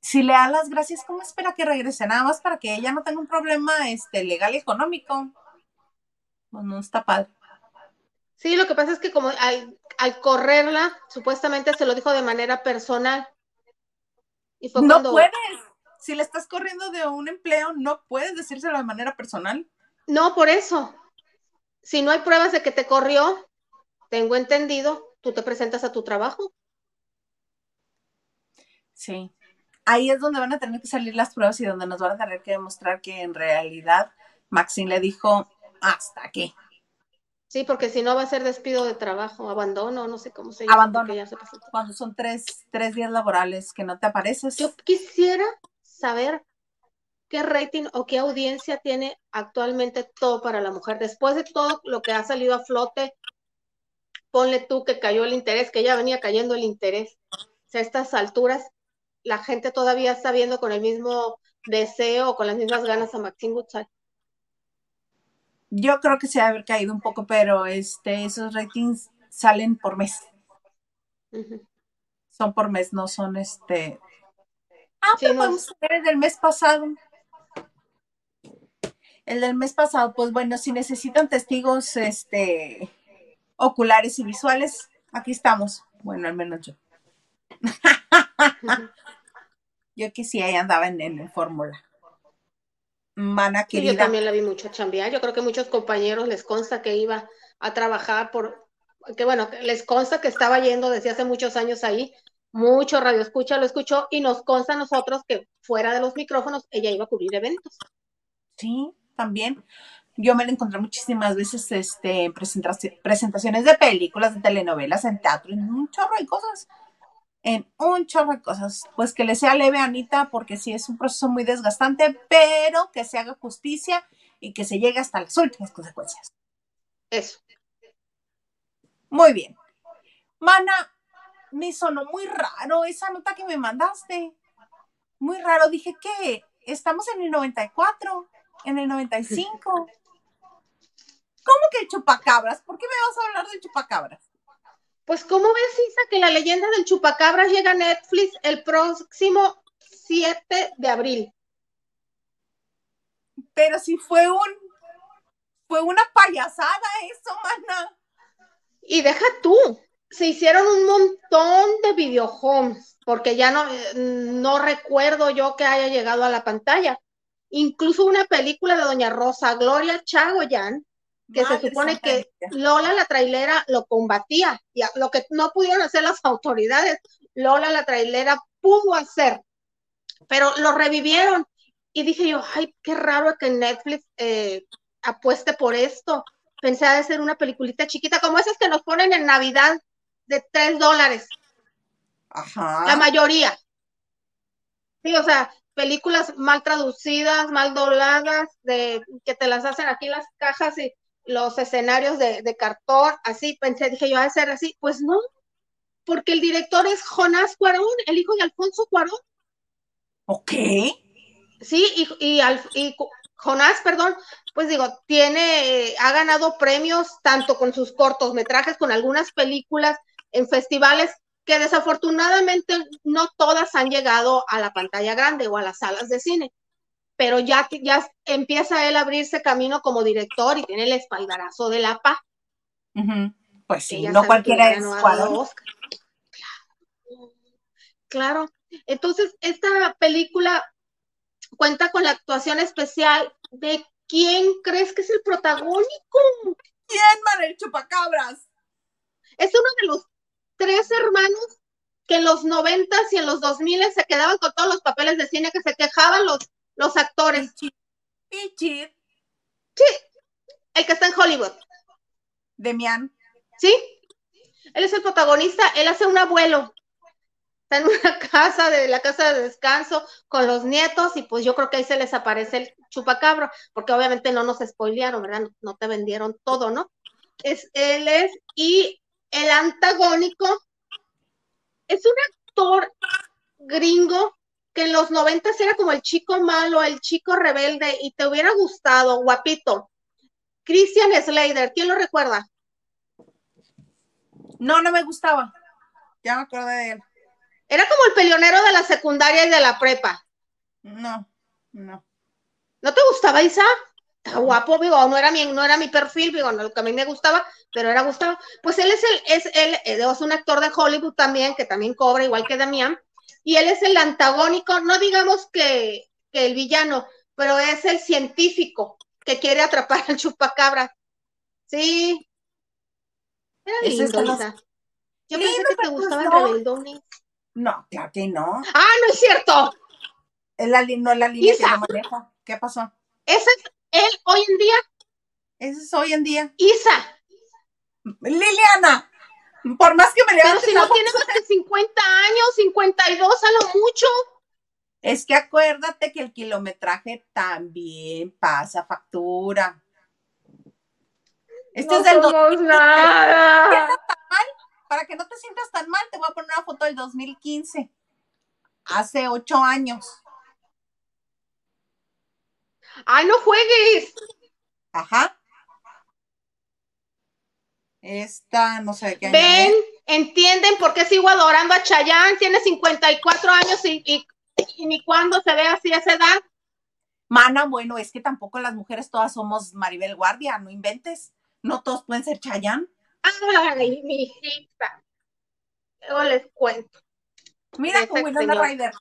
Si le da las gracias, ¿cómo espera que regrese? Nada más para que ella no tenga un problema este, legal y económico. Pues no está padre. Sí, lo que pasa es que como al, correrla, supuestamente se lo dijo de manera personal. Y no puedes. Si le estás corriendo de un empleo, no puedes decírselo de manera personal. No, por eso. Si no hay pruebas de que te corrió, tengo entendido, tú te presentas a tu trabajo. Sí. Ahí es donde van a tener que salir las pruebas y donde nos van a tener que demostrar que en realidad Maxine le dijo hasta aquí. Sí, porque si no va a ser despido de trabajo, abandono, no sé cómo se llama. Abandono. Cuando son tres, tres días laborales que no te apareces. Yo quisiera saber qué rating o qué audiencia tiene actualmente todo para la mujer. Después de todo lo que ha salido a flote, ponle tú que cayó el interés, que ya venía cayendo el interés. O sea, a estas alturas, la gente todavía está viendo con el mismo deseo o con las mismas ganas a Maxine Goodside. Yo creo que se ha haber caído un poco, pero este, esos ratings salen por mes. Son por mes, no son este. Ah, pero podemos ver el del mes pasado. El del mes pasado, pues bueno, si necesitan testigos este, oculares y visuales, aquí estamos. Bueno, al menos yo. yo que sí, ahí andaba en, en fórmula mana querida. yo también la vi mucho chambear. Yo creo que muchos compañeros les consta que iba a trabajar por, que bueno, les consta que estaba yendo desde hace muchos años ahí. Mucho radio escucha lo escuchó y nos consta a nosotros que fuera de los micrófonos ella iba a cubrir eventos. Sí, también. Yo me la encontré muchísimas veces este, en presentaciones de películas, de telenovelas, en teatro, en un chorro de cosas en un chorro de cosas. Pues que le sea leve a Anita, porque sí es un proceso muy desgastante, pero que se haga justicia y que se llegue hasta las últimas consecuencias. Eso. Muy bien. Mana, me sonó muy raro esa nota que me mandaste. Muy raro. Dije que estamos en el 94, en el 95. ¿Cómo que el chupacabras? ¿Por qué me vas a hablar del chupacabras? Pues, ¿cómo ves, Isa, que la leyenda del chupacabras llega a Netflix el próximo 7 de abril? Pero si fue un Fue una payasada eso, mana. Y deja tú, se hicieron un montón de videohomes, porque ya no, no recuerdo yo que haya llegado a la pantalla. Incluso una película de Doña Rosa Gloria Chagoyan, que se supone que Lola la trailera lo combatía, y lo que no pudieron hacer las autoridades, Lola la trailera pudo hacer, pero lo revivieron. Y dije yo, ay, qué raro que Netflix eh, apueste por esto. Pensé de ser una peliculita chiquita, como esas que nos ponen en Navidad de tres dólares. Ajá. La mayoría. Sí, o sea, películas mal traducidas, mal dobladas, de que te las hacen aquí las cajas y los escenarios de, de cartón, así pensé, dije yo, a ser así, pues no, porque el director es Jonás Cuarón, el hijo de Alfonso Cuarón. Ok. Sí, y, y, y Jonás, perdón, pues digo, tiene, ha ganado premios tanto con sus cortometrajes, con algunas películas en festivales que desafortunadamente no todas han llegado a la pantalla grande o a las salas de cine, pero ya, ya empieza él a abrirse camino como director y tiene el espaldarazo de la PA. Pues sí, no cualquiera es Oscar. Claro. Entonces, esta película cuenta con la actuación especial de quién crees que es el protagónico. ¿Quién, Manuel Chupacabras? Es uno de los tres hermanos que en los noventas y en los dos miles se quedaban con todos los papeles de cine que se quejaban los, los actores. Pichir. Sí, el que está en Hollywood. Demian. Sí, él es el protagonista, él hace un abuelo está en una casa de la casa de descanso con los nietos y pues yo creo que ahí se les aparece el chupacabro, porque obviamente no nos spoilearon, ¿verdad? No, te vendieron todo, ¿no? Es, él es, y el antagónico es un actor gringo que en los noventas era como el chico malo, el chico rebelde, y te hubiera gustado, guapito. Christian Slater, ¿quién lo recuerda? No, no me gustaba. Ya me acordé de él. Era como el peleonero de la secundaria y de la prepa. No, no. ¿No te gustaba Isa? Está guapo, digo, no era mi, no era mi perfil, digo, no, lo que a mí me gustaba, pero era Gustavo. Pues él es el, es él, es un actor de Hollywood también, que también cobra, igual que Damián, y él es el antagónico, no digamos que, que el villano, pero es el científico que quiere atrapar al chupacabra. Sí. Era lindo, Isa. Yo pensé que te gustaba el rebeldones. No, claro que no. Ah, no es cierto. Es la, no es la línea que yo manejo. ¿Qué pasó? Ese es él hoy en día. Ese es hoy en día. Isa. Liliana, por más que me le Pero si no tiene más de 50 años, 52 a lo mucho. Es que acuérdate que el kilometraje también pasa factura. Este es del nada para que no te sientas tan mal, te voy a poner una foto del 2015, hace ocho años. ¡Ay, no juegues! Ajá. Esta, no sé de qué Ven, entienden por qué sigo adorando a Chayanne, tiene 54 años y, y, y ni cuándo se ve así a esa edad. Mana, bueno, es que tampoco las mujeres todas somos Maribel Guardia, no inventes. No todos pueden ser Chayanne. Ay, mi hijita. Luego les cuento. Mira con Winona Ryder.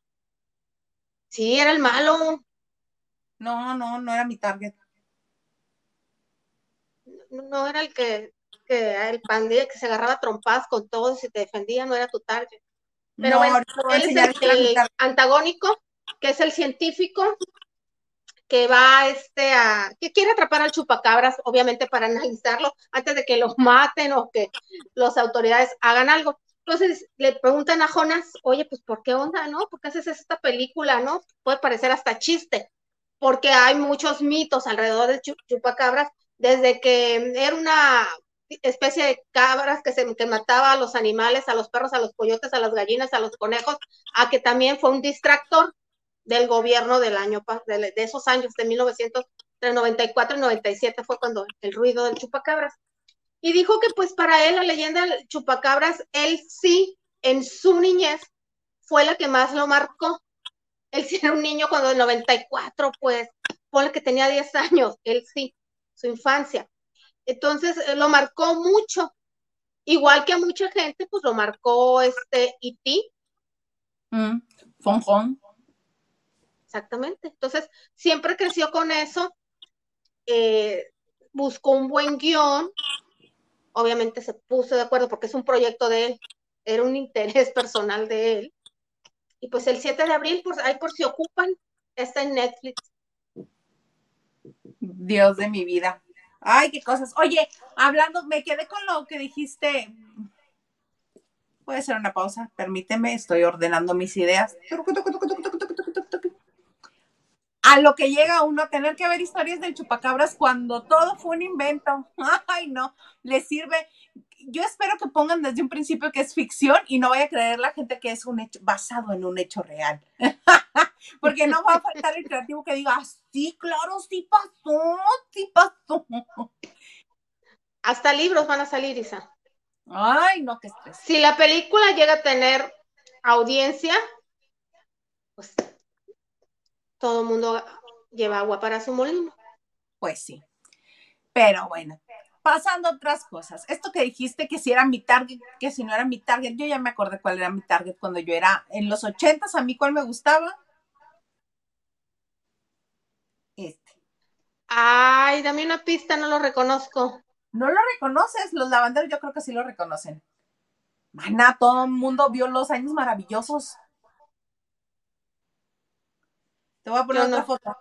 Sí, era el malo. No, no, no era mi target. No, era el que, que el pandilla que se agarraba trompadas con todos y te defendía, no era tu target. Pero bueno, él es el antagónico, que es el científico, que va este a, que quiere atrapar al chupacabras, obviamente para analizarlo antes de que lo maten o que las autoridades hagan algo. Entonces le preguntan a Jonas, oye, pues ¿por qué onda, no? ¿Por qué haces esta película, no? Puede parecer hasta chiste, porque hay muchos mitos alrededor de chupacabras, desde que era una especie de cabras que, se, que mataba a los animales, a los perros, a los coyotes, a las gallinas, a los conejos, a que también fue un distractor del gobierno del año, de, esos años, de 1994 y 97 fue cuando el ruido del chupacabras. Y dijo que pues para él la leyenda del chupacabras, él sí, en su niñez, fue la que más lo marcó. Él sí era un niño cuando en 94, pues, el que tenía 10 años, él sí. su infancia. Entonces eh, lo marcó mucho, igual que a mucha gente, pues lo marcó este E.T. Mm, Fon Exactamente. Entonces, siempre creció con eso. Eh, buscó un buen guion. Obviamente se puso de acuerdo porque es un proyecto de él. Era un interés personal de él. Y pues el 7 de abril, pues ahí por si ocupan, está en Netflix. Dios de mi vida. Ay, qué cosas. Oye, hablando, me quedé con lo que dijiste. Puede ser una pausa, permíteme, estoy ordenando mis ideas. A lo que llega uno a tener que ver historias del chupacabras cuando todo fue un invento. Ay, no, le sirve. Yo espero que pongan desde un principio que es ficción y no vaya a creer la gente que es un hecho basado en un hecho real. Porque no va a faltar el creativo que diga, ah, sí, claro, sí pasó, sí pasó. Hasta libros van a salir, Isa. Ay, no, qué estrés. Si la película llega a tener audiencia, pues todo el mundo lleva agua para su molino. Pues sí. Pero bueno, pasando a otras cosas. Esto que dijiste que si era mi target, que si no era mi target, yo ya me acordé cuál era mi target cuando yo era en los ochentas, a mí cuál me gustaba. Este. Ay, dame una pista, no lo reconozco. ¿No lo reconoces? Los lavanderos yo creo que sí lo reconocen. Mana, todo el mundo vio los años maravillosos. Te voy a poner otra foto.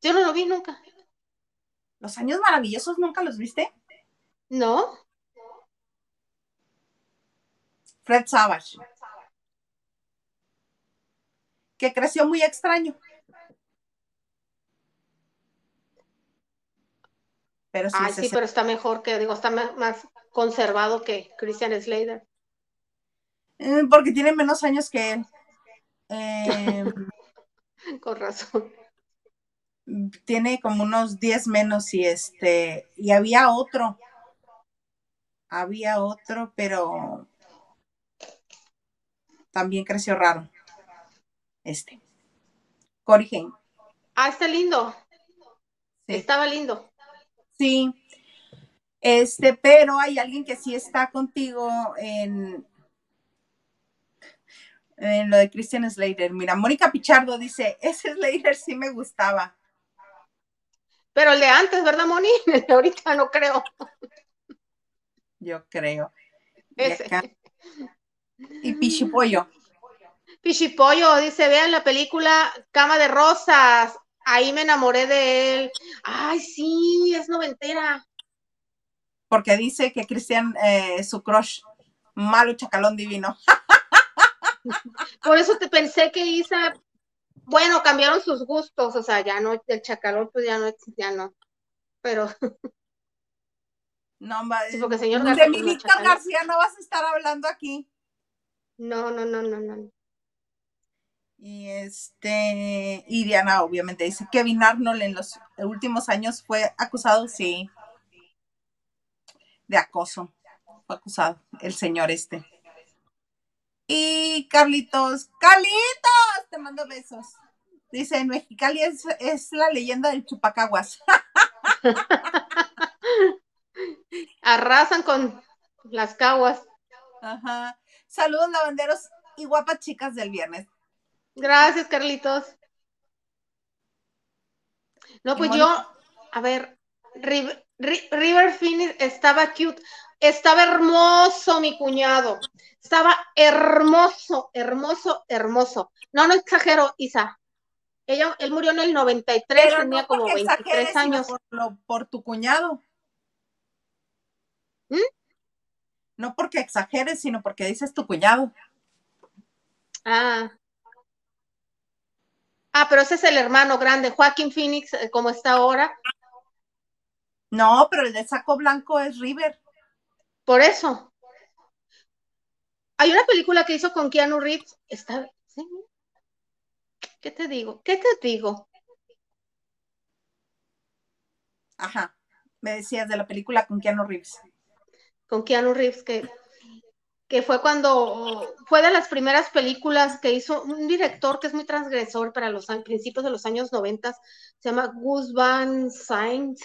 Yo no lo vi nunca. ¿Los años maravillosos nunca los viste? No. Fred Savage. Que creció muy extraño. Pero sí, sí, pero está mejor que, digo, está más conservado que Christian Slater. Eh, porque tiene menos años que él. Em, Con razón. Tiene como unos 10 menos y este, y había otro. Había otro, pero también creció raro. Este. Cory Haim. Ah, está lindo. Estaba lindo. Sí. Este, pero hay alguien que sí está contigo en, en lo de Christian Slater. Mira, Mónica Pichardo dice, ese Slater sí me gustaba. Pero el de antes, ¿verdad, Moni? Ahorita no creo. Yo creo. Ese. Y, Pichipollo. Pichipollo dice, vean la película Cama de Rosas ahí me enamoré de él. Ay, sí, es noventera. Porque dice que Cristian, eh, su crush, malo chacalón divino. Por eso te pensé que Isa, bueno, cambiaron sus gustos, o sea, ya no, el chacalón pues ya no, ya no, pero... No, sí, porque señor García, de mi García no vas a estar hablando aquí. No, no, no, no, no. Y este, y Diana obviamente dice, Kevin Arnold en los últimos años fue acusado, sí, de acoso. Fue acusado el señor este. Y Carlitos, Carlitos, te mando besos. Dice, en Mexicali es, es la leyenda del chupacaguas. Arrasan con las caguas. Ajá. Saludos lavanderos y guapas chicas del viernes. Gracias, Carlitos. No, pues yo, a ver, River, Phoenix estaba cute, estaba hermoso mi cuñado, estaba hermoso, hermoso, hermoso. No, no exagero, Isa. Ella, él murió en el 93, tenía como 23 años. Por, por, tu cuñado. ¿Mm? No porque exageres, sino porque dices tu cuñado. Ah, Ah, pero ese es el hermano grande, Joaquín Phoenix, eh, como está ahora. No, pero el de saco blanco es River. Por eso. Hay una película que hizo con Keanu Reeves. Está. ¿sí? ¿Qué te digo? ¿Qué te digo? Ajá. Me decías de la película con Keanu Reeves. Con Keanu Reeves que que fue cuando fue de las primeras películas que hizo un director que es muy transgresor para los principios de los años 90, se llama Gus Van Sant,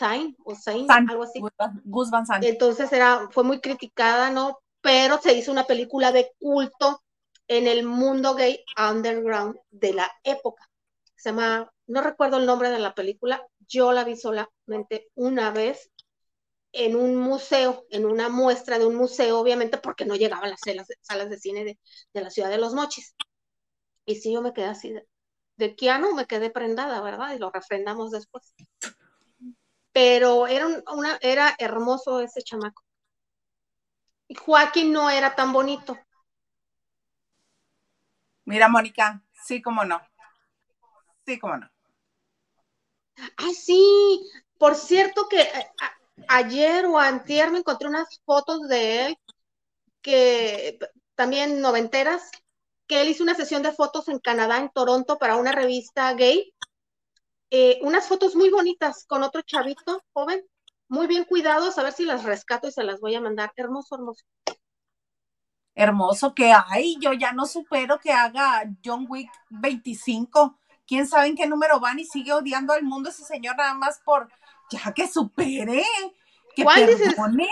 o Sain, algo así. Gus Van Sant. Entonces era, fue muy criticada, ¿no? Pero se hizo una película de culto en el mundo gay underground de la época. Se llama, no recuerdo el nombre de la película, yo la vi solamente una vez en un museo, en una muestra de un museo, obviamente porque no llegaban las salas, de cine de, la ciudad de Los Mochis. Y sí, yo me quedé así, de, de Keanu me quedé prendada, ¿verdad? Y lo refrendamos después. Pero era, una, era hermoso ese chamaco. Y Joaquín no era tan bonito. Mira, Mónica, sí, como no. Sí, como no. Ah, sí. Por cierto que eh, ayer o antier me encontré unas fotos de él que también noventeras, que él hizo una sesión de fotos en Canadá, en Toronto, para una revista gay. Eh, unas fotos muy bonitas con otro chavito joven, muy bien cuidados, a ver si las rescato y se las voy a mandar. Hermoso, hermoso. Hermoso que hay, yo ya no supero que haga John Wick 25. ¿Quién sabe en qué número van y sigue odiando al mundo ese señor nada más por ya que supere, que ¿Cuál perdone.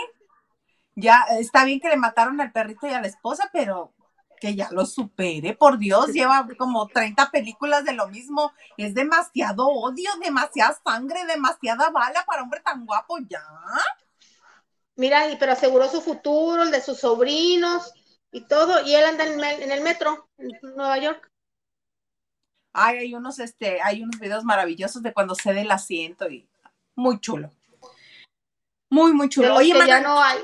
Ya está bien que le mataron al perrito y a la esposa, pero que ya lo supere, por Dios, lleva como 30 películas de lo mismo. Es demasiado odio, demasiada sangre, demasiada bala para un hombre tan guapo, ya. Mira, pero aseguró su futuro, el de sus sobrinos y todo, y él anda en el, en el metro, en Nueva York. Ay, hay unos, este, hay unos videos maravillosos de cuando cede el asiento y muy chulo. Muy, muy chulo. Oye, ya no hay.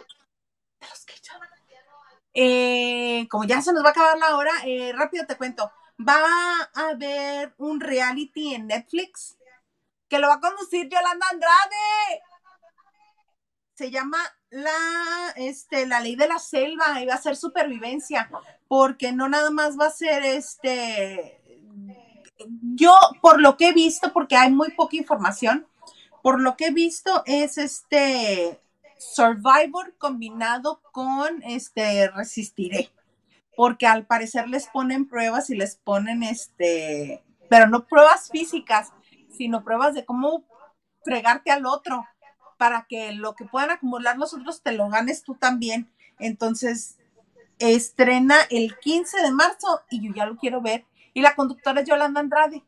Eh, como ya se nos va a acabar la hora, eh, rápido te cuento. Va a haber un reality en Netflix que lo va a conducir Yolanda Andrade. Se llama la, este, la ley de la selva y va a ser supervivencia, porque no nada más va a ser este. Yo, por lo que he visto, porque hay muy poca información, por lo que he visto es este Survivor combinado con este Resistiré, porque al parecer les ponen pruebas y les ponen este, pero no pruebas físicas, sino pruebas de cómo fregarte al otro para que lo que puedan acumular los otros te lo ganes tú también. Entonces, estrena el 15 de marzo y yo ya lo quiero ver. Y la conductora es Yolanda Andrade.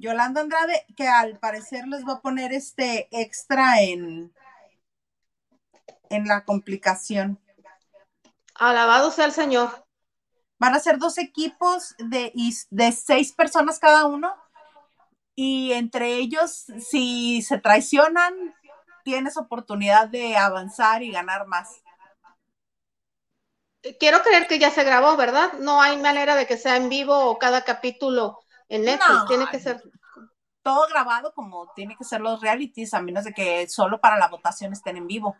Yolanda Andrade, que al parecer les va a poner este extra en, en la complicación. Alabado sea el Señor. Van a ser dos equipos de, de seis personas cada uno. Y entre ellos, si se traicionan, tienes oportunidad de avanzar y ganar más. Quiero creer que ya se grabó, ¿verdad? No hay manera de que sea en vivo o cada capítulo en Netflix, tiene que ser todo grabado como tiene que ser los realities, a menos de que solo para la votación estén en vivo.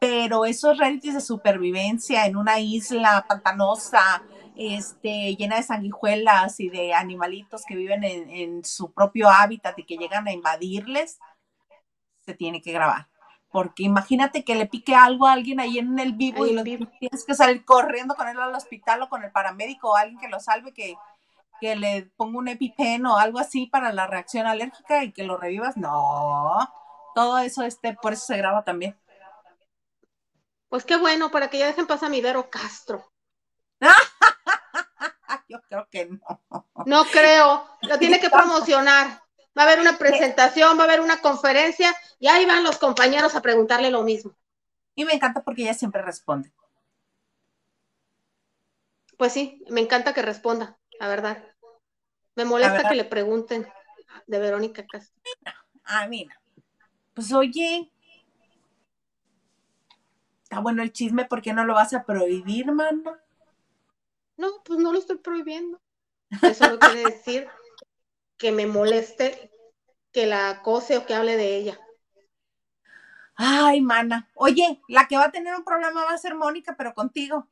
Pero esos realities de supervivencia en una isla pantanosa, este, llena de sanguijuelas y de animalitos que viven en, su propio hábitat y que llegan a invadirles, se tiene que grabar. Porque imagínate que le pique algo a alguien ahí en el vivo y tienes que salir corriendo con él al hospital o con el paramédico o alguien que lo salve, que que le ponga un EpiPen o algo así para la reacción alérgica y que lo revivas. No, todo eso, este, por eso se graba también. Pues qué bueno, para que ya dejen pasar a mi Vero Castro. Yo creo que no. No creo, lo tiene que promocionar. Va a haber una presentación, va a haber una conferencia y ahí van los compañeros a preguntarle lo mismo. Y me encanta porque ella siempre responde. Pues sí, me encanta que responda, la verdad. Me molesta que le pregunten de Verónica Castro. Ah, mira. Pues oye, está bueno el chisme, ¿por qué no lo vas a prohibir, mano? No, pues no lo estoy prohibiendo. Eso no quiere decir que me moleste que la acose o que hable de ella. Ay, mana. Oye, la que va a tener un problema va a ser Mónica, pero contigo.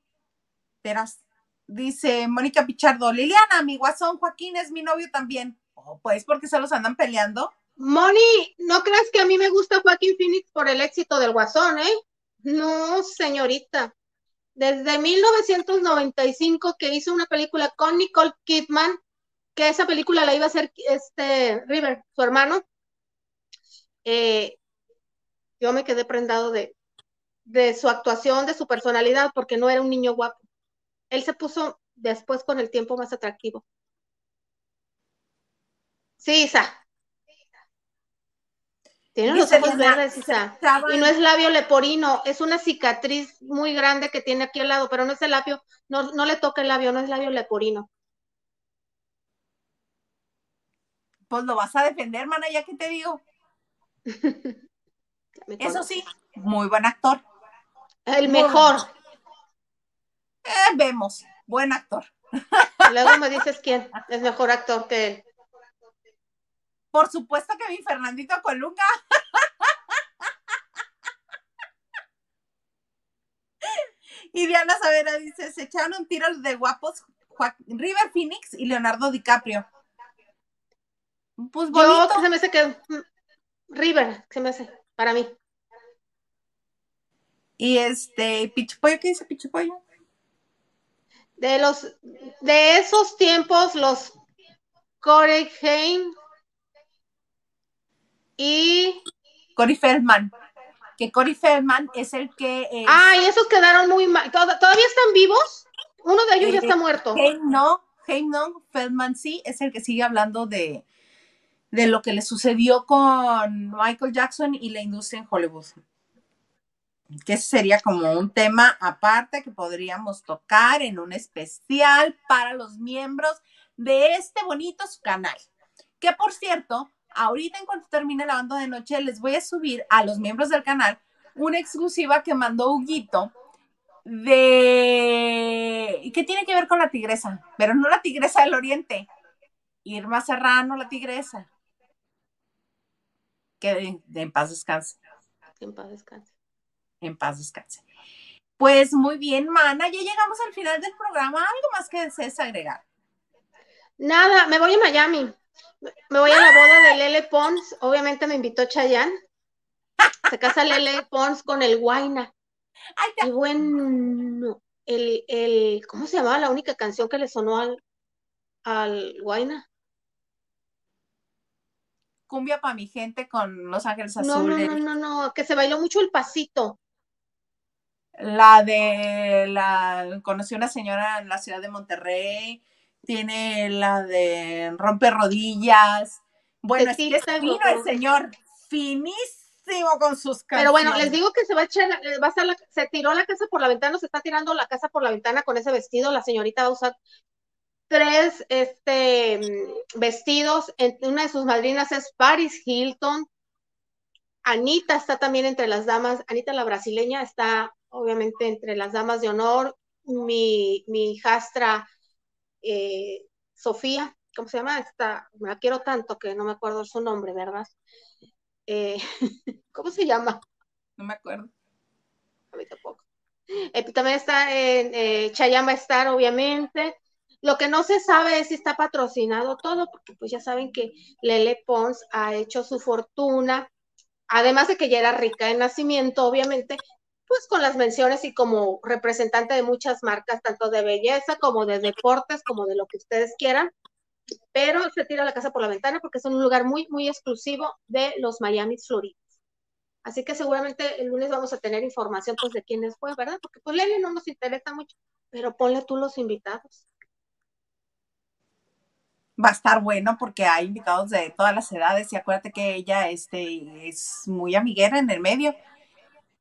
Verás. Dice Mónica Pichardo, Liliana, mi guasón Joaquín es mi novio también. Oh, pues porque se los andan peleando. Moni, no creas que a mí me gusta Joaquín Phoenix por el éxito del guasón, ¿eh? No, señorita. desde 1995 que hizo una película con Nicole Kidman, que esa película la iba a hacer este River, su hermano. Eh, yo me quedé prendado de, de su actuación, de su personalidad, porque no era un niño guapo. Él se puso después con el tiempo más atractivo. Sí, Isa. Tiene los ojos verdes, Isa. Y no es labio leporino, es una cicatriz muy grande que tiene aquí al lado, pero no es el labio, no, no le toca el labio, no es labio leporino. Pues lo vas a defender, mana, ya que te digo. Eso sí, muy buen actor. El mejor. Eh, vemos, buen actor. Luego me dices quién es mejor actor que él. Por supuesto que mi Fernandito Colunga. y Diana Savera dice, se echaron un tiro de guapos River Phoenix y Leonardo DiCaprio. Pues bonito. Yo, se me hace que mm, River, se me hace, para mí. Y este, Pichupollo, ¿qué dice Pichupollo? De los, de esos tiempos, los Corey Haim y Cory Feldman. Que Cory Feldman es el que. Ah, y esos quedaron muy mal. ¿Todavía están vivos? Uno de ellos ya está muerto. no, Haim no, Feldman sí, es el que sigue hablando de, de lo que le sucedió con Michael Jackson y la industria en Hollywood que sería como un tema aparte que podríamos tocar en un especial para los miembros de este bonito canal. Que por cierto, ahorita en cuanto termine la banda de noche, les voy a subir a los miembros del canal una exclusiva que mandó Huguito de... que tiene que ver con la tigresa, pero no la tigresa del oriente. Irma Serrano, la tigresa. Que en paz descanse. en paz descanse en paz descanse. Pues muy bien, Mana, ya llegamos al final del programa. ¿Algo más que desees agregar? Nada, me voy a Miami. Me voy a la boda de Lele Pons. Obviamente me invitó Chayanne. Se casa Lele Pons con el Guaina. y bueno, el, el, ¿cómo se llamaba la única canción que le sonó al, al Guaina? Cumbia para mi gente con Los Ángeles Azules. No, no, no, no, que se bailó mucho el pasito. La de la conocí una señora en la ciudad de Monterrey, tiene la de rompe rodillas. Bueno, es que es fino el señor, finísimo con sus canciones. Pero bueno, les digo que se va a echar, va a estar se tiró la casa por la ventana, se está tirando la casa por la ventana con ese vestido, la señorita va a usar tres este, vestidos, una de sus madrinas es Paris Hilton, Anita está también entre las damas, Anita la brasileña está obviamente entre las damas de honor, mi, mi hijastra eh, Sofía, ¿cómo se llama? Esta, me la quiero tanto que no me acuerdo su nombre, ¿verdad? Eh, ¿Cómo se llama? No me acuerdo. A mí tampoco. Eh, también está en Chayama Star, obviamente. Lo que no se sabe es si está patrocinado todo, porque pues ya saben que Lele Pons ha hecho su fortuna, además de que ya era rica en nacimiento, obviamente, pues con las menciones y como representante de muchas marcas, tanto de belleza como de deportes, como de lo que ustedes quieran, pero se tira la casa por la ventana porque es un lugar muy, muy exclusivo de los Miami Florida. Así que seguramente el lunes vamos a tener información pues de quiénes fue, ¿verdad? Porque pues Lele no nos interesa mucho, pero ponle tú los invitados. Va a estar bueno porque hay invitados de todas las edades y acuérdate que ella este, es muy amiguera en el medio.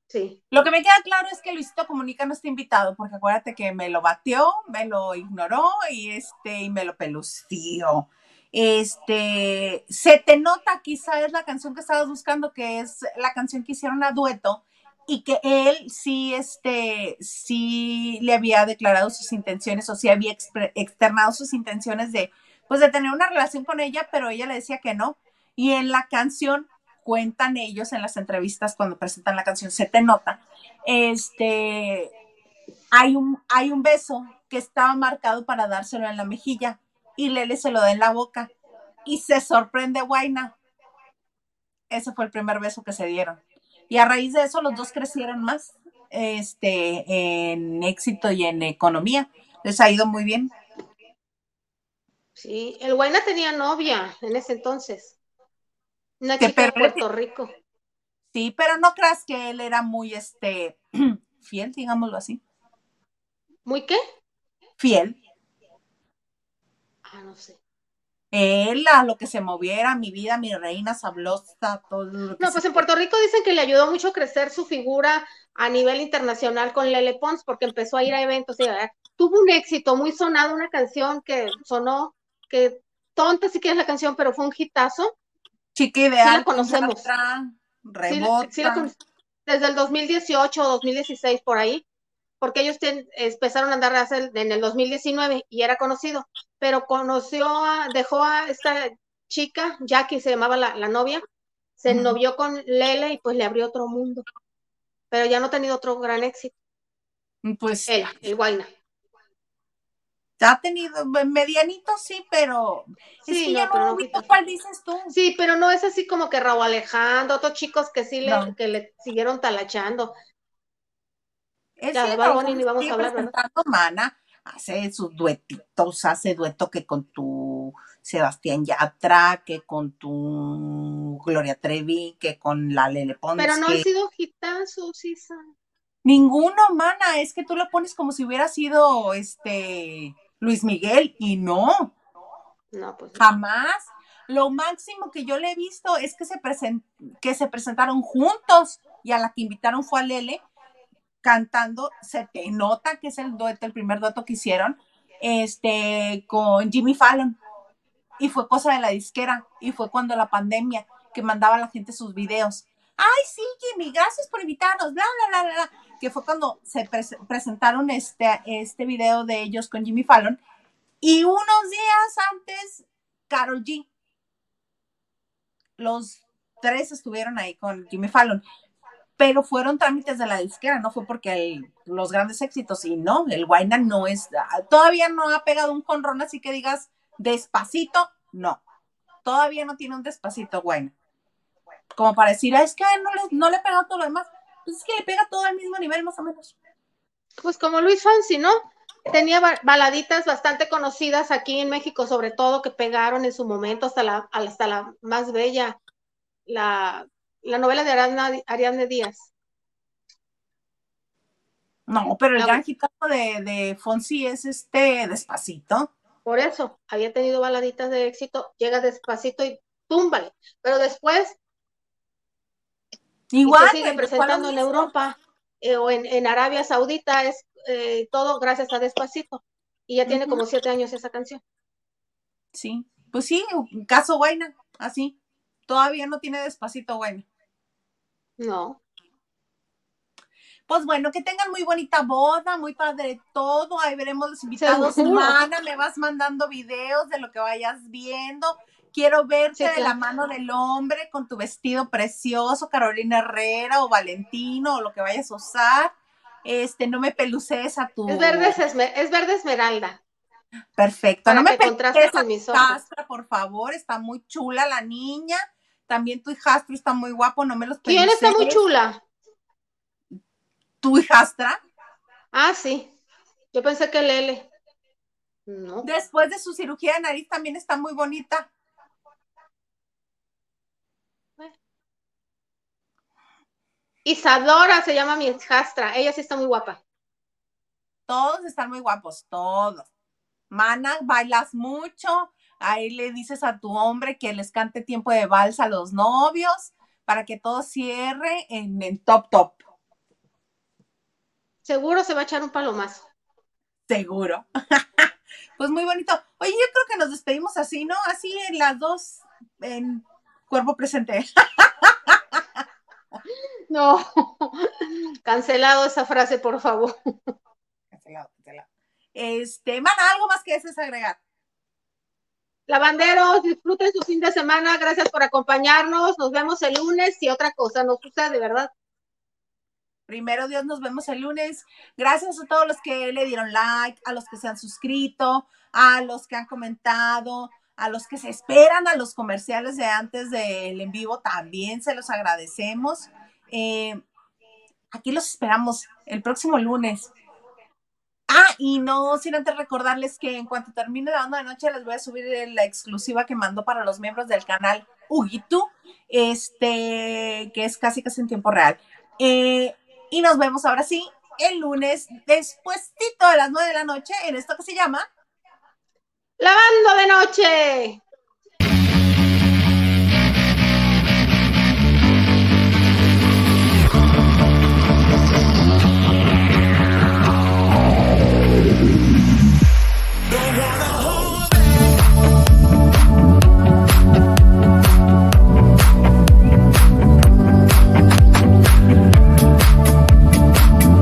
Sí. Lo que me queda claro es que Luisito Comunica no está invitado, porque acuérdate que me lo batió, me lo ignoró y este, y me lo pelució. Este, se te nota, quizá es la canción que estabas buscando, que es la canción que hicieron a dueto, y que él sí, este, sí le había declarado sus intenciones, o sí había externado sus intenciones de, pues de tener una relación con ella, pero ella le decía que no. Y en la canción cuentan ellos en las entrevistas cuando presentan la canción, se te nota, este, hay un, hay un beso que estaba marcado para dárselo en la mejilla y Lele se lo da en la boca y se sorprende Guaina. Ese fue el primer beso que se dieron. Y a raíz de eso los dos crecieron más este, en éxito y en economía. Les ha ido muy bien. Sí, el Guayna tenía novia en ese entonces. Una chica de Puerto Rico. Sí, pero no creas que él era muy este fiel, digámoslo así. ¿Muy qué? Fiel. Ah, no sé. Él a lo que se moviera, mi vida, mi reina sablosa, todo lo que No, pues en Puerto Rico dicen que le ayudó mucho a crecer su figura a nivel internacional con Lele Pons, porque empezó a ir a eventos y tuvo un éxito muy sonado, una canción que sonó, que tonta si quieres la canción, pero fue un hitazo. Chica ideal. Sí la conocemos. rebota. desde el 2018 o 2016 por ahí porque ellos empezaron a andar en el 2019 y era conocido, pero conoció, a, dejó a esta chica, Jackie se llamaba la, novia, se novió con Lele y pues le abrió otro mundo, pero ya no ha tenido otro gran éxito. Pues él, el Guayna. Ha tenido medianito, sí, pero sí, es que no, no cuál dices tú. Sí, pero no es así como que Raúl Alejandro, otros chicos que sí le, que le siguieron talachando. Es ya, vamos a hablar, Mana hace sus duetitos, hace dueto que con tu Sebastián Yatra, que con tu Gloria Trevi, que con la Lele Pons. Pero no han sido hitazos, Isa. Ninguno, mana, es que tú lo pones como si hubiera sido este Luis Miguel y no. No, pues. Jamás. Lo máximo que yo le he visto es que se, que se presentaron juntos y a la que invitaron fue a Lele cantando, se te nota que es el dueto, el primer dueto que hicieron, este, con Jimmy Fallon. Y fue cosa de la disquera, y fue cuando la pandemia, que mandaba a la gente sus videos. Ay, sí, Jimmy, gracias por invitarnos, bla, bla, bla, bla, que fue cuando se presentaron este, este video de ellos con Jimmy Fallon. Y unos días antes, Carol G. Los tres estuvieron ahí con Jimmy Fallon pero fueron trámites de la disquera, no fue porque los grandes éxitos, y no, el Guayna no es, todavía no ha pegado un conrón, así que digas despacito, no, todavía no tiene un despacito Guayna. Como para decir, es que no le, no le pegado todo lo demás, pues es que le pega todo al mismo nivel, más o menos. Pues como Luis Fancy, ¿no? Tenía baladitas bastante conocidas aquí en México, sobre todo que pegaron en su momento hasta la, hasta la más bella, la la novela de Ariadne, Ariadne Díaz. No, pero el gran hitazo de, de Fonsi es este despacito. Por eso, había tenido baladitas de éxito, llega despacito y túmbale. Pero después igual se sigue presentando en Europa eh, o en, Arabia Saudita, es eh, todo gracias a Despacito. Y ya tiene como siete años esa canción. Sí, pues sí, un caso Guayna, así. Todavía no tiene Despacito Guayna. No. Pues bueno, que tengan muy bonita boda, muy padre todo. Ahí veremos los invitados. Semana, me vas mandando videos de lo que vayas viendo. Quiero verte de la mano del hombre con tu vestido precioso, Carolina Herrera o Valentino o lo que vayas a usar. Este, no me peluces a tu. Es verde, es verde esmeralda. Perfecto. no me peluces a mi castra, por favor. Está muy chula la niña. También tu hijastro está muy guapo, no me los ¿Quién está muy chula? ¿Tu hijastra? Ah, sí. Yo pensé que Lele. No. Después de su cirugía de nariz también está muy bonita. Isadora se llama mi hijastra. Ella sí está muy guapa. Todos están muy guapos, todos. Mana, bailas mucho, ahí le dices a tu hombre que les cante tiempo de vals a los novios para que todo cierre en, el top top. Seguro se va a echar un palomazo. Seguro. pues muy bonito. Oye, yo creo que nos despedimos así, ¿no? Así en las dos en cuerpo presente. no, cancelado esa frase, por favor. Cancelado, cancelado. Este, Mana, ¿algo más que desees agregar? Lavanderos, disfruten su fin de semana. Gracias por acompañarnos. Nos vemos el lunes y otra cosa nos sucede, ¿verdad? Primero Dios, nos vemos el lunes. Gracias a todos los que le dieron like, a los que se han suscrito, a los que han comentado, a los que se esperan a los comerciales de antes del en vivo, también se los agradecemos. Eh, aquí los esperamos el próximo lunes. Ah, y no sin antes recordarles que en cuanto termine la banda de noche les voy a subir la exclusiva que mandó para los miembros del canal Ugitu, este, que es casi casi en tiempo real. Eh, y nos vemos ahora sí el lunes, despuésito de las nueve de la noche, en esto que se llama Lavando de noche.